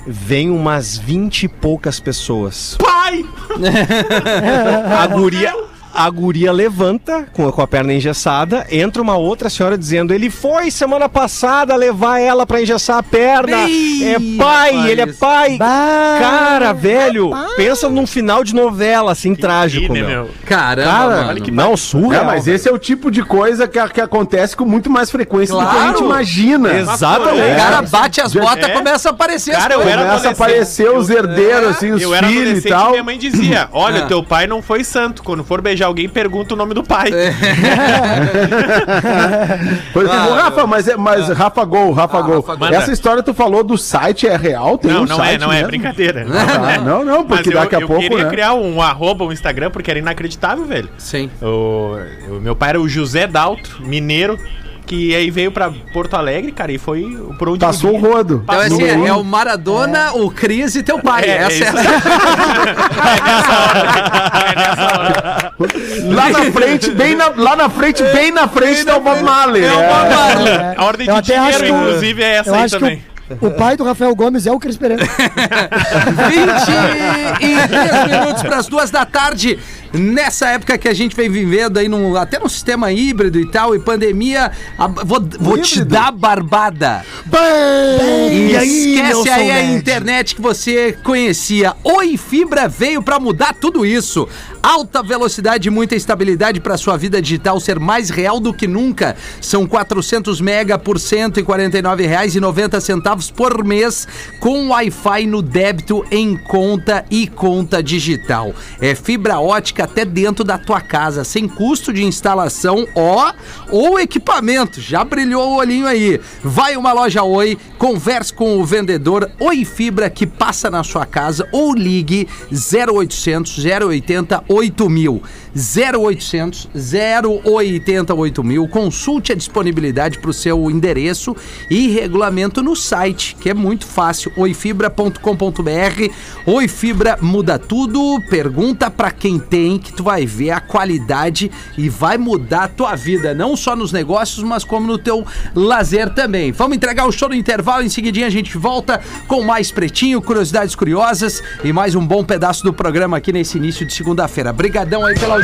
Vem umas 20 e poucas pessoas. Pai! A guria, a guria levanta com, com a perna engessada, entra uma outra senhora dizendo: ele foi semana passada levar ela pra engessar a perna. É pai, rapaz. ele é pai. Bah. Cara, velho, pensa num final de novela, assim, trágico, né, meu. meu? Caramba, Cara, mano. não, surra. É, mas esse é o tipo de coisa que, que acontece com muito mais frequência do que a Claro. gente imagina. Exatamente. O cara bate as botas, É. começa a aparecer Cara, as eu era Começa a aparecer os herdeiros, assim, os Eu era filhos e e tal. minha mãe dizia: Olha, Ah. teu pai não foi santo. Quando for beijar alguém pergunta o nome do pai. Pois, ô, Rafa, mas, é, mas Rafa Gol, Rafa Gol. Rafa. Essa história tu falou do site é real? Tem não, um não é, site não é mesmo? brincadeira. Ah, não, não, porque Mas eu, daqui a eu pouco, queria né? criar um arroba, um Instagram, porque era inacreditável, velho. Sim. O, o meu pai era o José Daltro, mineiro, que aí veio pra Porto Alegre, cara, e foi por onde Passou o vivia. rodo. Então, Passou assim, o rodo. é o Maradona, o Cris e teu pai. É, Essa é, é isso. É nessa hora. Lá na frente, bem na, lá na frente, bem na frente tá o Bob Marley. É o é. Bob Marley. A ordem Eu de dinheiro, que inclusive, é essa Eu aí acho também. que o, o pai do Rafael Gomes é o Cris Pereira. 23 minutos para as duas da tarde. Nessa época que a gente vem vivendo aí, num, até no sistema híbrido e tal, e pandemia, a- vou, vou te dar barbada. E aí, Esquece aí a internet que você conhecia. Oi Fibra veio para mudar tudo isso. Alta velocidade e muita estabilidade para sua vida digital ser mais real do que nunca. São 400 mega por R$ 149,90 por mês com Wi-Fi no débito em conta e conta digital. É fibra ótica até dentro da tua casa, sem custo de instalação, ó, ou equipamento. Já brilhou o olhinho aí. Vai uma loja Oi, converse com o vendedor Oi Fibra que passa na sua casa ou ligue 0800 080 8000. 0800 080 8000. Consulte a disponibilidade para o seu endereço e regulamento no site, que é muito fácil, oifibra.com.br. Oi Fibra muda tudo. Pergunta para quem tem que tu vai ver a qualidade e vai mudar a tua vida, não só nos negócios, mas como no teu lazer também. Vamos entregar o show no intervalo, em seguidinha a gente volta com mais pretinho, curiosidades curiosas e mais um bom pedaço do programa aqui nesse início de segunda-feira. Brigadão aí pela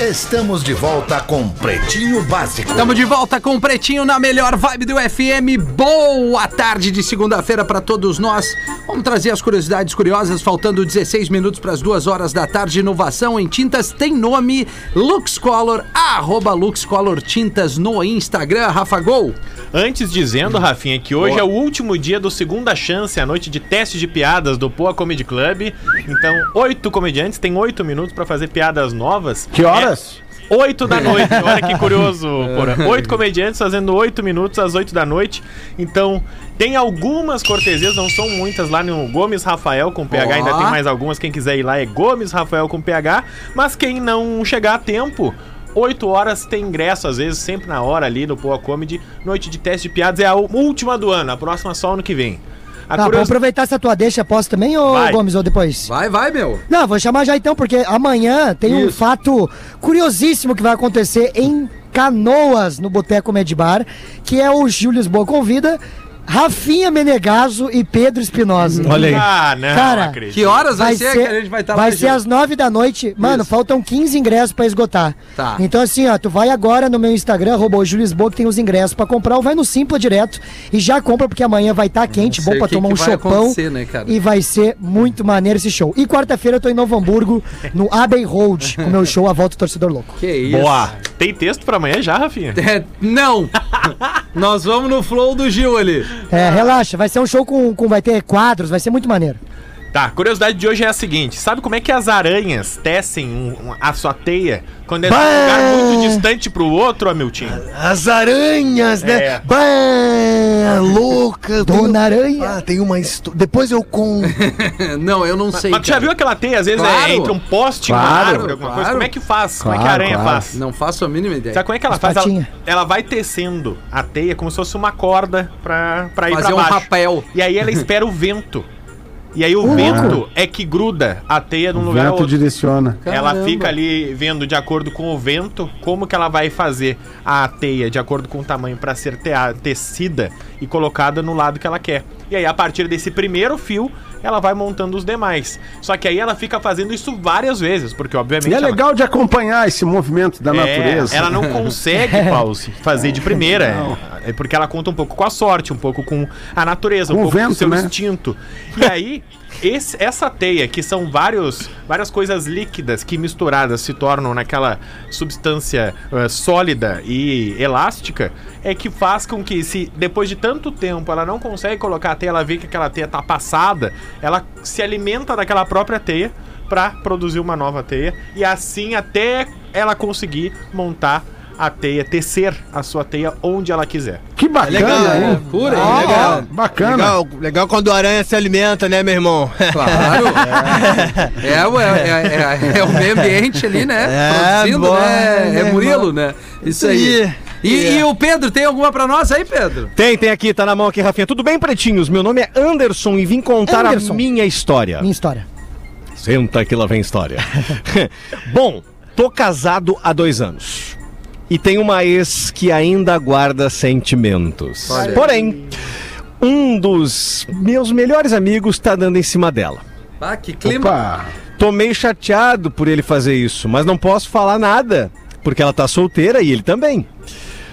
Estamos de volta com Pretinho Básico. Estamos de volta com o Pretinho na melhor vibe do FM. Boa tarde de segunda-feira para todos nós. Vamos trazer as curiosidades curiosas, faltando 16 minutos para as duas horas da tarde. Inovação em tintas tem nome LuxColor, arroba LuxColor Tintas no Instagram. Rafa Gol. Antes dizendo, Rafinha, que hoje é o último dia do Segunda Chance, a noite de teste de piadas do Poa Comedy Club. Então, oito comediantes têm oito minutos pra fazer piadas novas. Que horas? É, oito da noite, olha que curioso, porra. Oito comediantes fazendo oito minutos às oito da noite. Então, tem algumas cortesias, não são muitas, lá no Gomes Rafael com PH, Ó. ainda tem mais algumas. Quem quiser ir lá é Gomes Rafael com PH. Mas quem não chegar a tempo. 8 horas tem ingresso, às vezes, sempre na hora ali no Poa Comedy. Noite de teste de piadas é a última do ano, a próxima só ano que vem. A Tá, curiosidade- aproveitar essa tua deixa, posso também, ô Vai. Gomes, ou depois? Vai, vai, meu. Não, vou chamar já então, porque amanhã tem um Isso. fato curiosíssimo que vai acontecer em Canoas, no Boteco Medibar, que é o Júlio Lisboa convida Rafinha Menegaso e Pedro Espinosa. Olha aí. Ah, não, Cara, acredito. Que horas vai, Vai ser, ser, que a gente vai estar lá? vai ser às nove da noite. Mano, Isso. faltam 15 ingressos pra esgotar. Tá. Então, assim, ó, tu vai agora no meu Instagram, arroba o Júlio Lisboa, que tem os ingressos pra comprar, ou vai no Simpla direto e já compra, porque amanhã vai estar quente, sei bom que tomar que um vai chopão. né, cara? E vai ser muito maneiro esse show. E quarta-feira eu tô em Novo Hamburgo, no Abbey Road, com o meu show A Volta do Torcedor Louco. Que isso. Boa. Tem texto pra amanhã já, Rafinha? É, não! Nós vamos no flow do Gil ali. É, relaxa, vai ser um show com, com. Vai ter quadros, vai ser muito maneiro. Tá, a curiosidade de hoje é a seguinte: sabe como é que as aranhas tecem um- um- a sua teia quando é um lugar muito distante pro outro, Hamilton? As aranhas, né? É. Bah, louca. Dona Aranha. Ah, tem uma história. Depois eu conto. Não, eu não sei. Mas tu já viu aquela teia, às vezes Claro. é entre um poste e uma Claro, árvore, alguma coisa? claro. Como é que faz? como é que a Claro, aranha claro. faz? Não faço a mínima ideia. Sabe como é que ela As faz? Ela, ela vai tecendo a teia como se fosse uma corda pra, pra ir Fazer pra um baixo. rapel. E aí ela espera o vento. E aí o vento é que gruda a teia num O lugar ou vento outro. direciona. Ela Caramba. fica ali vendo de acordo com o vento como que ela vai fazer a teia de acordo com o tamanho para ser tecida e colocada no lado que ela quer. E aí a partir desse primeiro fio, ela vai montando os demais. Só que aí ela fica fazendo isso várias vezes, porque obviamente E é ela- legal de acompanhar esse movimento da é, natureza. Ela não consegue, Paulo, se fazer de primeira. É porque ela conta um pouco com a sorte, um pouco com a natureza, um Com o pouco com o vento, seu né? instinto. E aí, esse- essa teia, que são vários, várias coisas líquidas que misturadas se tornam naquela substância eh, sólida e elástica, é que faz com que, se depois de tanto tempo ela não consegue colocar a teia, ela vê que aquela teia tá passada, ela se alimenta daquela própria teia para produzir uma nova teia e assim até ela conseguir montar a teia, tecer a sua teia onde ela quiser. Que bacana, legal, hein? Pura, Ó, legal. Bacana. Legal, legal quando a aranha se alimenta, né, meu irmão? Claro. É, ué, é, é- é o meio ambiente ali, né? É, Produzindo, boa, né? É Murilo, irmão? né? Isso aí. E, e o Pedro, tem alguma pra nós aí, Pedro? Tem, tem aqui, tá na mão aqui, Rafinha. Tudo bem, pretinhos? Meu nome é Anderson e vim contar Anderson. a minha história. Minha história. Senta que lá vem história. Bom, tô casado há dois anos. E tenho uma ex que ainda guarda sentimentos. Porém, um dos meus melhores amigos tá dando em cima dela. Ah, que clima. Opa. Tô meio chateado por ele fazer isso, mas não posso falar nada, porque ela tá solteira e ele também.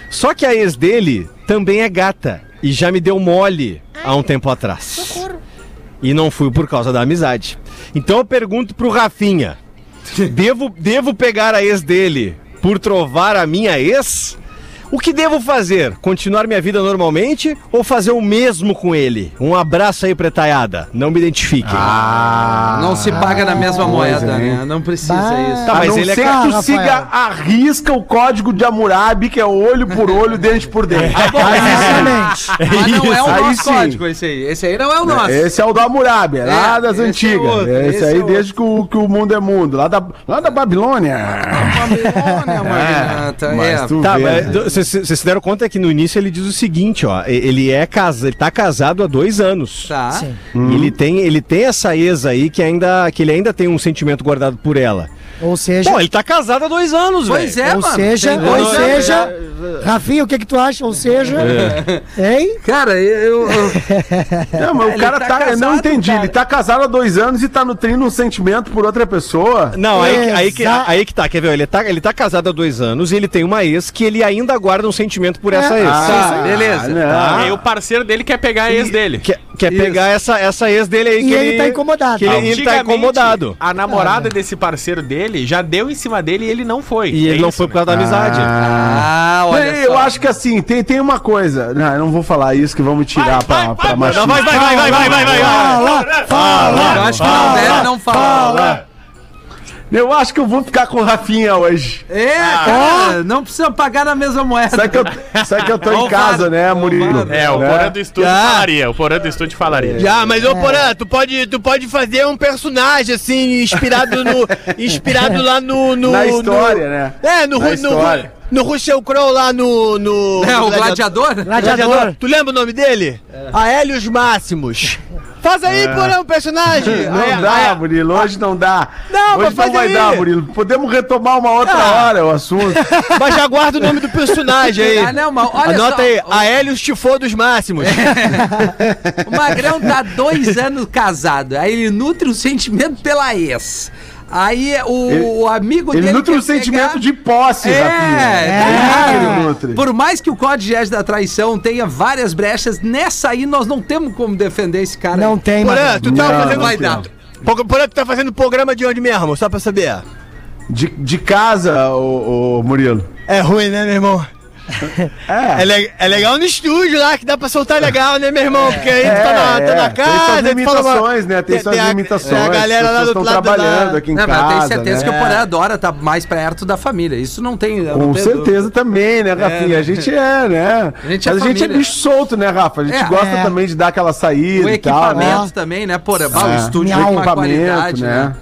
Só que a ex dele também é gata e já me deu mole há um tempo atrás. E não fui por causa da amizade. Então eu pergunto pro Rafinha: devo, devo pegar a ex dele por trovar a minha ex? O que devo fazer? Continuar minha vida normalmente ou fazer o mesmo com ele? Um abraço aí, pretaiada. Não me identifiquem. Não se paga na mesma moeda, né? Não precisa Bah. isso. Tá, a mas não ele é que tu Rafael. siga a risca o código de Hammurabi, que é olho por olho, dente por dente. Exatamente. Mas não é o Aí nosso sim. código esse aí. Esse aí não é o nosso. Esse é o do Hammurabi, é lá É, das esse é antigas. É esse, esse aí é desde que o, que o mundo é mundo, lá da, lá da Babilônia. Babilônia, Magnata, Mas é. tu Tá, vê, mas né? Vocês se deram conta que no início ele diz o seguinte, ó. Ele é casa, ele tá casado há dois anos. Tá. Sim. E Ele tem, ele tem essa ex aí que ainda, que ele ainda tem um sentimento guardado por ela. Ou seja, Bom, ele tá casado há dois anos, velho. Pois é, ou mano. seja, ou dois anos. seja, Rafinha, o que que tu acha? Ou seja, hein? Cara, eu. eu- Não, mas o cara tá tá. eu não casado, entendi. cara. Ele tá casado há dois anos e tá nutrindo um sentimento por outra pessoa. Não, aí, que- aí, que, Exa- aí que tá, quer ver? Ele tá, ele tá casado há dois anos e ele tem uma ex que ele ainda guarda um sentimento por essa ex. Ah, beleza. não. E aí o parceiro dele quer pegar a ex dele. Quer, quer Isso. pegar essa, essa ex dele aí E que ele tá incomodado. Que ele, ele tá incomodado. A namorada desse parceiro dele já deu em cima dele e ele não foi. E ele É não isso, foi por né? causa da amizade. Ah, olha eu só. acho que assim, tem, tem uma coisa. Não, eu não vou falar isso que vão me tirar Vai, pra, vai, pra vai, machismo. vai, vai, vai, vai, vai, vai, vai. Fala, fala. Eu acho que não deve não falar. Eu acho que eu vou ficar com o Rafinha hoje. É, cara, não precisa pagar na mesma moeda. Sabe que eu, sabe que eu tô em casa, né, Murilo? É, o Né? Porã do estúdio Já. falaria. O Porã do estúdio falaria. Já, mas ô Porã, tu pode, tu pode fazer um personagem assim, inspirado no. inspirado lá no. no Na no- história, né? É, no, Na no, história. no Russell Crowe lá no. no É, no o gladiador? Gladiador. Tu lembra o nome dele? Aélios Máximos. Faz aí, Porã, um personagem. Não Aí- dá, aí- Murilo, hoje não dá. Não, hoje mas não vai aí. dar, Murilo. Podemos retomar uma outra Ah. hora o assunto. Mas já guarda o nome do personagem aí. Ah, não, mas olha Anota só. aí, Aélios Tifodos Máximos. O Magrão tá dois anos casado. Aí ele nutre um sentimento pela ex. Aí o, Ele- o amigo Ele dele. nutre um quer sentimento pegar- de posse, É, é. Ele nutre. Por mais que o Código de da Traição tenha várias brechas, nessa aí nós não temos como defender esse cara. Não aí. tem, Porã, tu tá Não, fazendo. não vai tem. dar. Por- Porã, tu tá fazendo programa de onde mesmo? Só pra saber. De, de casa, o, o Murilo. É ruim, né, meu irmão? É. É, le- é legal no estúdio lá, que dá pra soltar legal, né, meu irmão? Porque aí tu tá na, tá na é. casa, Tem suas uma- limitações, né? Tem, suas a- limitações. tem a galera as lá do lado trabalhando da- aqui em Não, casa. mas eu tenho certeza né? que o Porã adora estar mais perto da família. Isso não tem. não Com tenho certeza também, né, Rafinha? A gente é, né? A gente é Mas a gente é bicho solto, né, Rafa? A gente É, gosta é. também de dar aquela saída O e tal, equipamento né? também, né? Porra, bah, o É. estúdio com uma Equipamento, qualidade, né?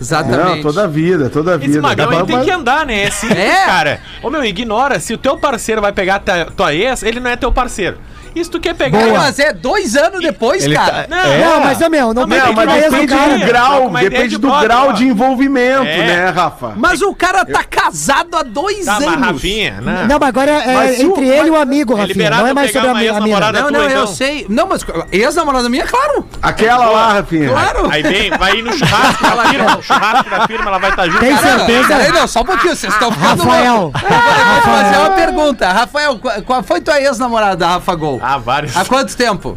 Exatamente. Não, toda a vida, toda a Esse vida. magrão Dá ele tem que andar, né? É simples, É. cara. Ô meu, ignora. Se o teu parceiro vai pegar tua, tua ex, ele não é teu parceiro. Se tu quer pegar. Boa. Mas é dois anos depois, Ele cara. tá- Não, É. Não, mas, meu, não Não, mas mas depende cara. do grau, depende de do grau ó. de envolvimento, É. né, Rafa? Mas o cara tá casado há dois Tá, mas anos. Rafinha, né? Não, mas agora é Mas o- entre ele e o amigo, É Rafinha. Não é mais sobre a, uma mi- a mina. ex-namorada Não, não, eu então. sei. Não, mas ex-namorada minha, claro. Aquela lá, Rafinha. Claro. Aí vem, vai ir no churrasco da firma. Churrasco da firma, ela vai estar junto. Tem certeza? Peraí, não, só um pouquinho, vocês estão ficando Rafael. loucos. Eu vou fazer uma pergunta. Rafael, qual, qual foi tua ex-namorada, Rafa Gol? Ah, vários. Há quanto tempo?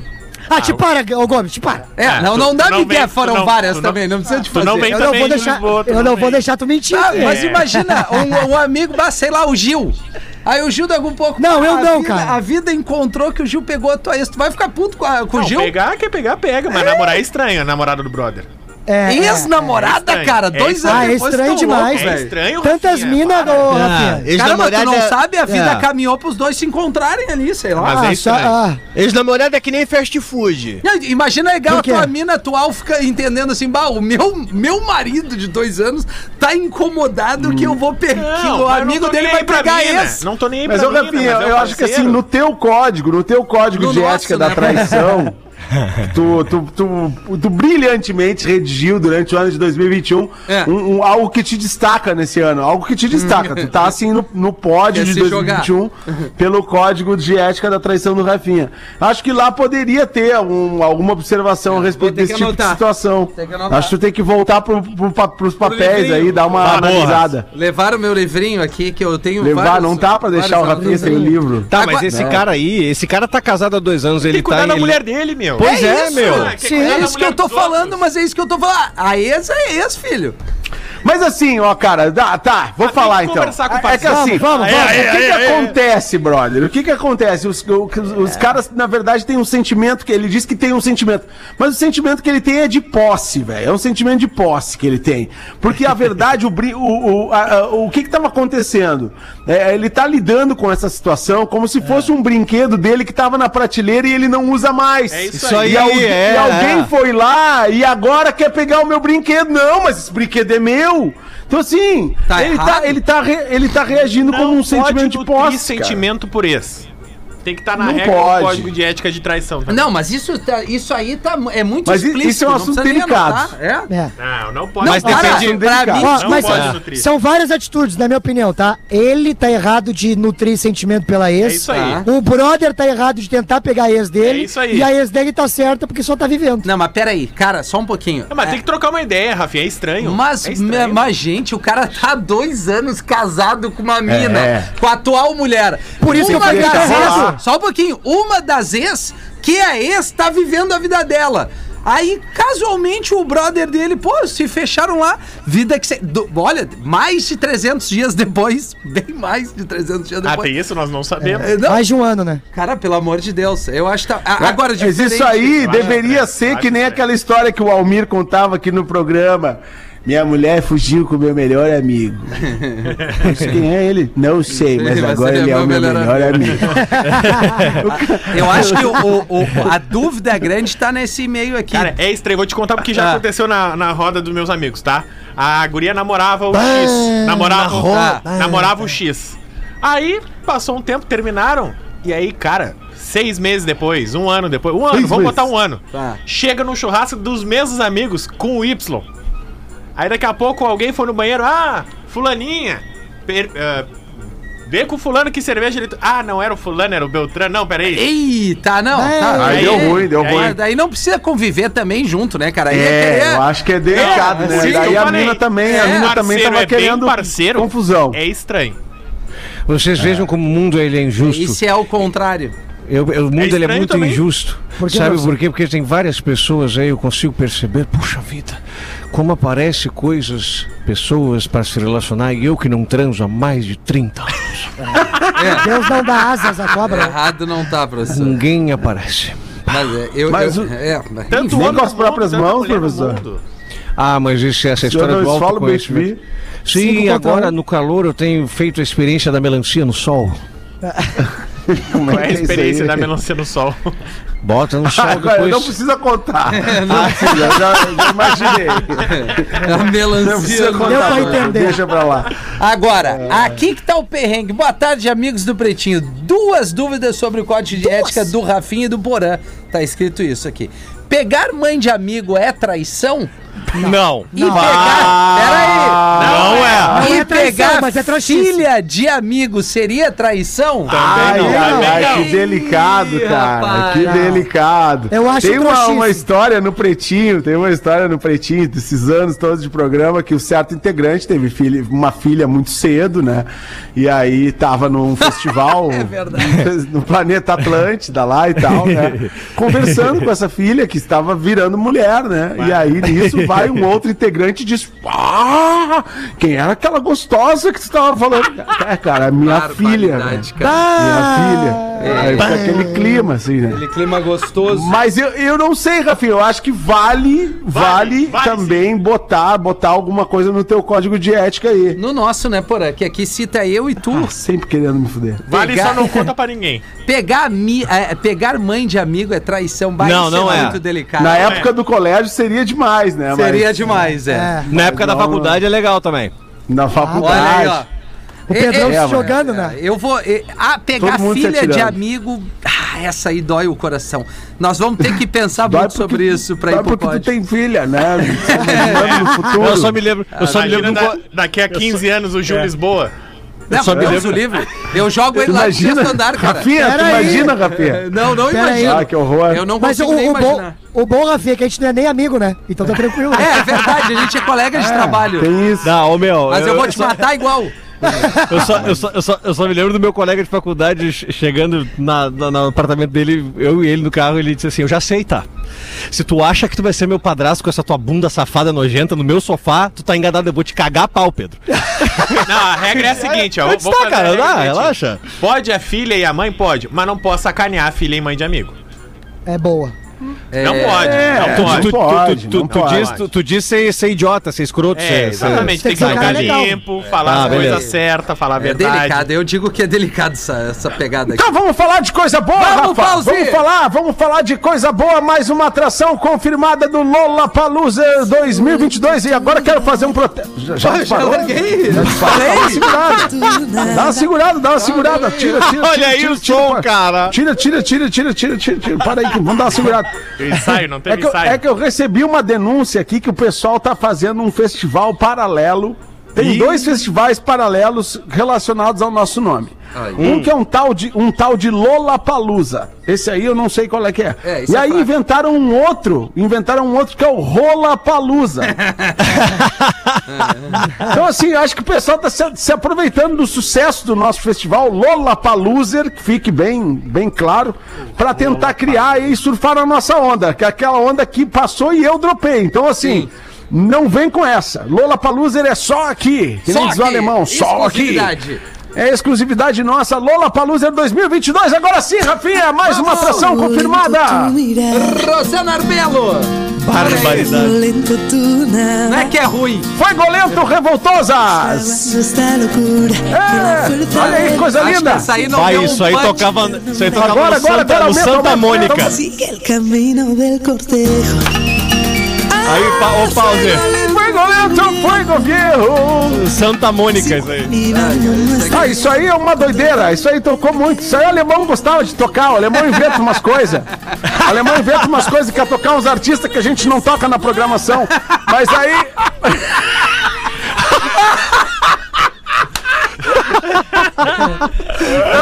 Ah, te para, ô Gomes, te para. É, Ah, não, tu- não dá não migué, foram não- várias tu não- também, não precisa de tu fazer. não vem Eu não também, vou deixar, Lisboa, eu não não vou deixar tu mentir. Ah, É. mas imagina, um, um amigo, sei lá, o Gil. Aí o Gil daqui um pouco. Não, eu não, vida- cara. A vida encontrou que o Gil pegou a tua ex. Tu vai ficar puto com, a- com o Não, Gil? pegar, quer pegar, pega. Mas namorar é estranho, a namorada do brother. É, é. Ex-namorada, é cara, é dois anos Ah, é depois estranho demais, louco, É velho. estranho, Tantas Rafinha, minas, ô, Ah, Rafinha. Cara, mas tu não sabe, a vida É. caminhou pros dois se encontrarem ali, sei lá. Mas Ah, é só- estranho. ah, Ex-namorada é que nem fast food. Imagina legal a tua mina atual fica entendendo assim, bah, o meu, meu marido de dois anos tá incomodado que eu vou pegar, que o amigo dele vai pegar mina. esse. Não tô nem aí Mas, pra ô, mina, Rafinha, mas é o eu acho que assim, no teu código, no teu código de ética né? da traição, tu, tu, tu, tu brilhantemente redigiu durante o ano de 2021 É. um, um- algo que te destaca nesse ano, algo que te destaca. tu tá assim no, no pódio Quer de se jogar. 2021 pelo código de ética da traição do Rafinha. Acho que lá poderia ter algum- alguma observação a respeito É, ter que desse tipo anotar. de situação. Tem que. Acho que tu tem que voltar pro, pro, pa- pros papéis livrinho. aí, dar uma Ah, analisada. Levaram meu livrinho aqui, que eu tenho Levar, vários- não dá pra deixar o Rafinha sem o livro. Tá, Agora- mas esse Não. cara aí, esse cara tá casado há dois anos, Tem ele que cuidar tá. da ele- mulher dele, meu. Pois é, isso, meu. Ah, Sim, é isso que eu tô falando, mas é isso que eu tô falando. A ex é ex, filho. Mas assim, ó, cara, dá- tá, vou tem falar então. conversar com o é que parceiro. assim, Vamos, vamos, o vamos. que, que acontece, brother? O que que acontece? Os, o- os caras, na verdade, têm um sentimento que ele diz que tem um sentimento, mas o sentimento que ele tem é de posse, velho. É um sentimento de posse que ele tem. Porque a verdade, o, o, o, a- o que que tava acontecendo? É, ele tá lidando com essa situação como se fosse um brinquedo dele que tava na prateleira e ele não usa mais. É isso Isso aí, E, é, e alguém é. foi lá e agora quer pegar o meu brinquedo. Não, mas esse brinquedo é meu. Então, assim, Tá ele, errado. tá, ele, tá re- ele tá reagindo Não como um sentimento de posse. sentimento por esse. Tem que estar na Não regra pode. do código de ética de traição. também. Não, mas isso, tá- isso aí tá, é muito Mas explícito. isso é um assunto delicado. anotar, É? é. Não, não pode. Não, Mas depende- pra mim, Não mas pode ah, nutrir. são várias atitudes, na minha opinião, tá? Ele tá errado de nutrir sentimento pela ex. É isso aí. O brother tá errado de tentar pegar a ex dele. É isso aí. E a ex dele tá certa porque só tá vivendo. Não, mas peraí, cara, só um pouquinho. Não, mas tem que trocar uma ideia, Rafinha. É estranho. Mas, é estranho. mas, gente, o cara tá há dois anos casado com uma mina, É. com a atual mulher. Por isso que eu falei que tá Só um pouquinho. Uma das ex, que a ex tá vivendo a vida dela. Aí, casualmente, o brother dele, pô, se fecharam lá. Vida que. Se, do- olha, mais de 300 dias depois. Bem mais de 300 dias Ah, depois. tem isso? Nós não sabemos. É, não, Mais de um ano, né? cara, pelo amor de Deus. Eu acho que tá. Agora, Mas isso aí deveria estranho, ser que nem estranho. aquela história que o Almir contava aqui no programa. Minha mulher fugiu com o meu melhor amigo. Mas Quem é ele? Não sei, mas Mas agora ele é o meu melhor amigo. Eu acho que o- o- a dúvida grande tá nesse e-mail aqui. Cara, é estranho. Vou te contar porque já Ah. aconteceu na, na roda dos meus amigos, tá? A guria namorava o X. Namorava, na roda. Ah, namorava o X. Aí, passou um tempo, terminaram. E aí, cara, seis meses depois, um ano depois. Um ano, Seis vamos meses. botar um ano. Tá. Chega no churrasco dos mesmos amigos com o Y. Aí daqui a pouco alguém foi no banheiro. Ah, fulaninha. Per, ah, vê com o fulano que cerveja ele... Ah, não era o fulano, era o Beltrano. Não, peraí. Eita, não. É. tá. Aí deu ruim, deu e aí- ruim. Mas daí não precisa conviver também junto, né, cara? Aí É, eu acho que é delicado, É, né? sim, Daí a mina também, a É, mina também tava é querendo parceiro. confusão. É estranho. Vocês vejam como o mundo ele é injusto. Esse é o contrário. Eu, eu- o mundo ele é muito também. injusto. Por Sabe professor? por quê? Porque tem várias pessoas aí, eu consigo perceber, puxa vida, como aparece coisas, pessoas para se relacionar e eu que não transo há mais de 30 anos. Deus não dá asas à cobra. Errado não tá, professor. Ninguém aparece. Mas é, eu, Mas eu- o- é, mas- Tanto Nem homem com as próprias tanta mãos, professor? mundo. Ah, mas isso, essa história do autoconhecimento. Sim, agora um. no calor eu tenho feito a experiência da melancia no sol. Como Qual é a experiência da melancia no sol? Bota no sol Agora, não depois. precisa contar. Ah, sim, eu já, já imaginei. a Não melancia. precisa não- contar. Deu pra entender. Deixa pra lá. Agora, aqui que tá o perrengue. Boa tarde, amigos do Pretinho. Duas dúvidas sobre o código de ética do Rafinha e do Porã. Tá escrito isso aqui. Pegar mãe de amigo é traição? Não. E pegar. Peraí. Não é. Não e é traição, pegar mas é trouxice. filha de amigo seria traição? Ai, não, ai, também ai, não. que delicado, Ih, cara. rapaz. que delicado. Eu acho Tem uma, uma história no Pretinho, tem uma história no Pretinho, desses anos todos de programa, que o certo integrante teve filha, uma filha muito cedo, né? E aí tava num festival É verdade. no planeta Atlântida lá e tal, né? Conversando com essa filha que estava virando mulher, né? E aí nisso vai um outro integrante e diz: Ah, quem era aquela gostosa que você estava falando? É, cara, minha filha. né? Cara. Minha filha. Aí fica aquele clima, assim, né? Aquele clima gostoso. Mas eu, eu não sei, Rafinha. Eu acho que vale, vale, vale também botar, botar alguma coisa no teu código de ética aí. No nosso, né, Porã? Que aqui cita eu e tu. Ah, sempre querendo me fuder. Vale Pegar- só não conta pra ninguém. Pegar, mi... é, pegar mãe de amigo é traição. Vai, Não, isso não é. muito delicado. Na é. época do colégio seria demais, né? Seria Mas demais, é. É. Na época da não- faculdade é legal também. na Olha aí, faculdade. ó. O Pedrão É, se é, jogando, É, né? Eu vou. é, ah, pegar filha de amigo. Ah, essa aí dói o coração. Nós vamos ter que pensar muito sobre isso pra ir pro porque tu tem filha, né? No futuro. Eu só me lembro, eu só me lembro da- daqui a 15 anos o Gil Lisboa. Não, só me Deus o livre. Eu jogo ele lá no Imagina, andar, cara. Rafinha, imagina, Rafinha? Não, não Pera imagino. Ah, que horror. Eu não Mas o, consigo nem o, bom, imaginar. o bom, Rafinha, é que a gente não é nem amigo, né? Então tá tranquilo. É, é verdade, a gente é colega de trabalho. Tem isso. Não, ô meu. Mas eu vou te só, matar igual. Eu, só, eu, só, eu, só, eu só me lembro do meu colega de faculdade che- chegando na, na- no apartamento dele, eu e ele no carro, ele disse assim: Eu já sei, tá? Se tu acha que tu vai ser meu padrasto com essa tua bunda safada nojenta no meu sofá, tu tá enganado, eu vou te cagar a pau, Pedro. Não, a regra é a seguinte, ó. Antes vou tá, cara, dá, direitinho. relaxa. Pode a filha e a mãe? Pode. Mas não pode sacanear a filha e mãe de amigo. É boa. Não pode. é, não pode. tu- pode, tu, não tu pode. diz, tu, tu diz ser, ser idiota, ser escroto, É, ser, ser- exatamente. Tem Tem que legal. limpo, falar Ah, as coisas certas, falar a É verdade. delicado, eu digo que é delicado essa, essa pegada aqui. Então vamos falar de coisa boa, Vamos, Rafa. Pause! Vamos falar, vamos falar de coisa boa. Mais uma atração confirmada do Lola Palusa 2022 e agora quero fazer um protesto. Já, já, Já larguei. Dá uma segurada. Dá uma segurada, dá uma segurada. Tira, tira, tira. Olha aí tira, o tira, som, cara. Tira, tira, tira, tira, tira, tira, tira. Para aí, que vamos dar uma segurada. Ensaio, não É teve que, eu, ensaio. é que eu recebi uma denúncia aqui que o pessoal tá fazendo um festival paralelo. Tem dois festivais paralelos relacionados ao nosso nome. Aí. Um que é um tal de um tal de Lollapalooza. Esse aí eu não sei qual é que é. É, e é aí fraco. inventaram um outro, inventaram um outro que é o Rollapalooza. então assim, eu acho que o pessoal tá se, se aproveitando do sucesso do nosso festival Lollapalooza, que fique bem, bem claro, para tentar criar e surfar a nossa onda, que é aquela onda que passou e eu dropei. Então assim, não vem com essa. Lollapalooza é só aqui, que nem diz o aqui. alemão, só aqui. É exclusividade nossa, Lola Palusa 2022. Agora sim, Rafinha, mais uma atração confirmada. Rosana Arbelo. Barbaridade. Não é que é ruim. Foi golento revoltosas. É, olha aí, coisa Acho que linda. essa aí não Vai, deu um isso aí tocava, isso aí tocava Agora, no, agora, Santa, agora, no Santa Mônica. Aí, pa, ô pause. Foi foi governo. Santa Mônica, isso aí. Ah, isso aí é uma doideira. Isso aí tocou muito. Isso aí o alemão gostava de tocar. O alemão inventa umas coisas. O alemão inventa umas coisas que quer tocar uns artistas que a gente não toca na programação. Mas aí.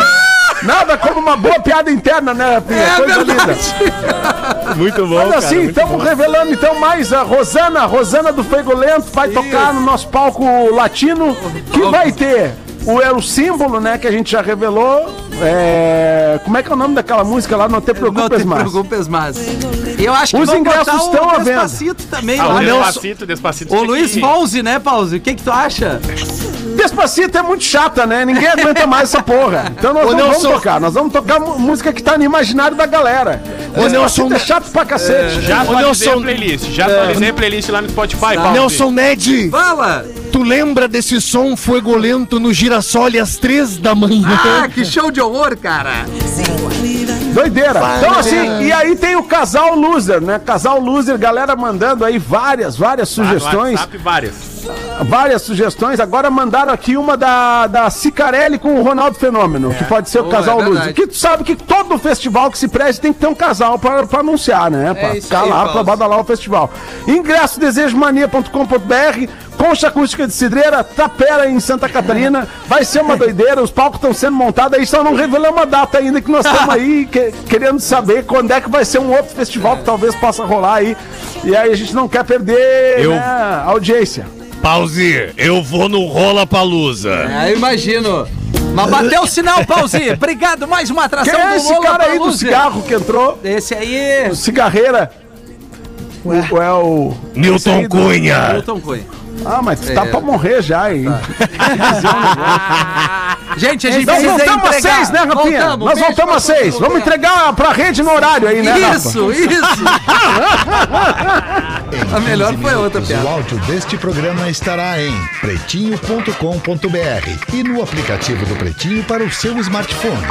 Nada como uma boa piada interna, né, Rafinha? É Coisa verdade. linda. Muito bom, Mas assim, estamos revelando então mais a Rosana, Rosana do Fegolento vai tocar no nosso palco latino, que vai ter o, é o símbolo, né, que a gente já revelou. É, como é que é o nome daquela música lá? Não te Não preocupes te mais. preocupes mais. Eu acho que Os ingressos estão à venda. Despacito também. Ah, o é Despacito, Despacito. O Luiz Fonzi, né, Pause? O que que tu acha? Despacito é muito chata, né? Ninguém aguenta mais essa porra. Então nós Ô, não vamos tocar. Nós vamos tocar música que tá no imaginário da galera. Ô, Nelson. é chato pra cacete. Já Ô, atualizei Nelson, a playlist. Já atualizei a playlist lá no Spotify, Paulo. Nelson Ned, Fala! tu lembra desse som fuegolento no girassol às três da manhã? Ah, que show de horror, cara! Doideira. Então, assim, e aí tem o casal loser, né? Casal loser, galera mandando aí várias, várias no sugestões. WhatsApp, várias. Várias sugestões. Agora mandaram aqui uma da, da Cicarelli com o Ronaldo Fenômeno, que pode ser o Oh, casal é Luz. Que tu sabe que todo festival que se preste tem que ter um casal pra, pra anunciar, né? Pra isso ficar aí, lá, Paulo. pra badalar o festival. Ingresso desejomania.com.br, Concha Acústica de Cidreira, Tapera em Santa Catarina. Vai ser uma doideira, os palcos estão sendo montados aí, só não revelamos a data ainda que nós estamos aí que- querendo saber quando é que vai ser um outro festival que talvez possa rolar aí. E aí a gente não quer perder Eu- né, a audiência. Pause, eu vou no Rola Palusa. É, imagino. Mas bateu o sinal, Pause. Obrigado, mais uma atração Quem é esse Lola cara aí do cigarro que entrou? Esse aí, O cigarreira. O, é o. Newton Cunha. Milton Cunha. Ah, mas tu tá É. pra morrer já, hein? Gente, a gente Nós precisa voltamos às entregar. seis, né, Rafinha? Voltamos, Nós voltamos às seis. Vamos entregar pra rede no horário aí, né, Rafa? Isso, isso. A melhor 15 foi outra piada. O áudio deste programa estará em pretinho.com.br e no aplicativo do Pretinho para o seu smartphone.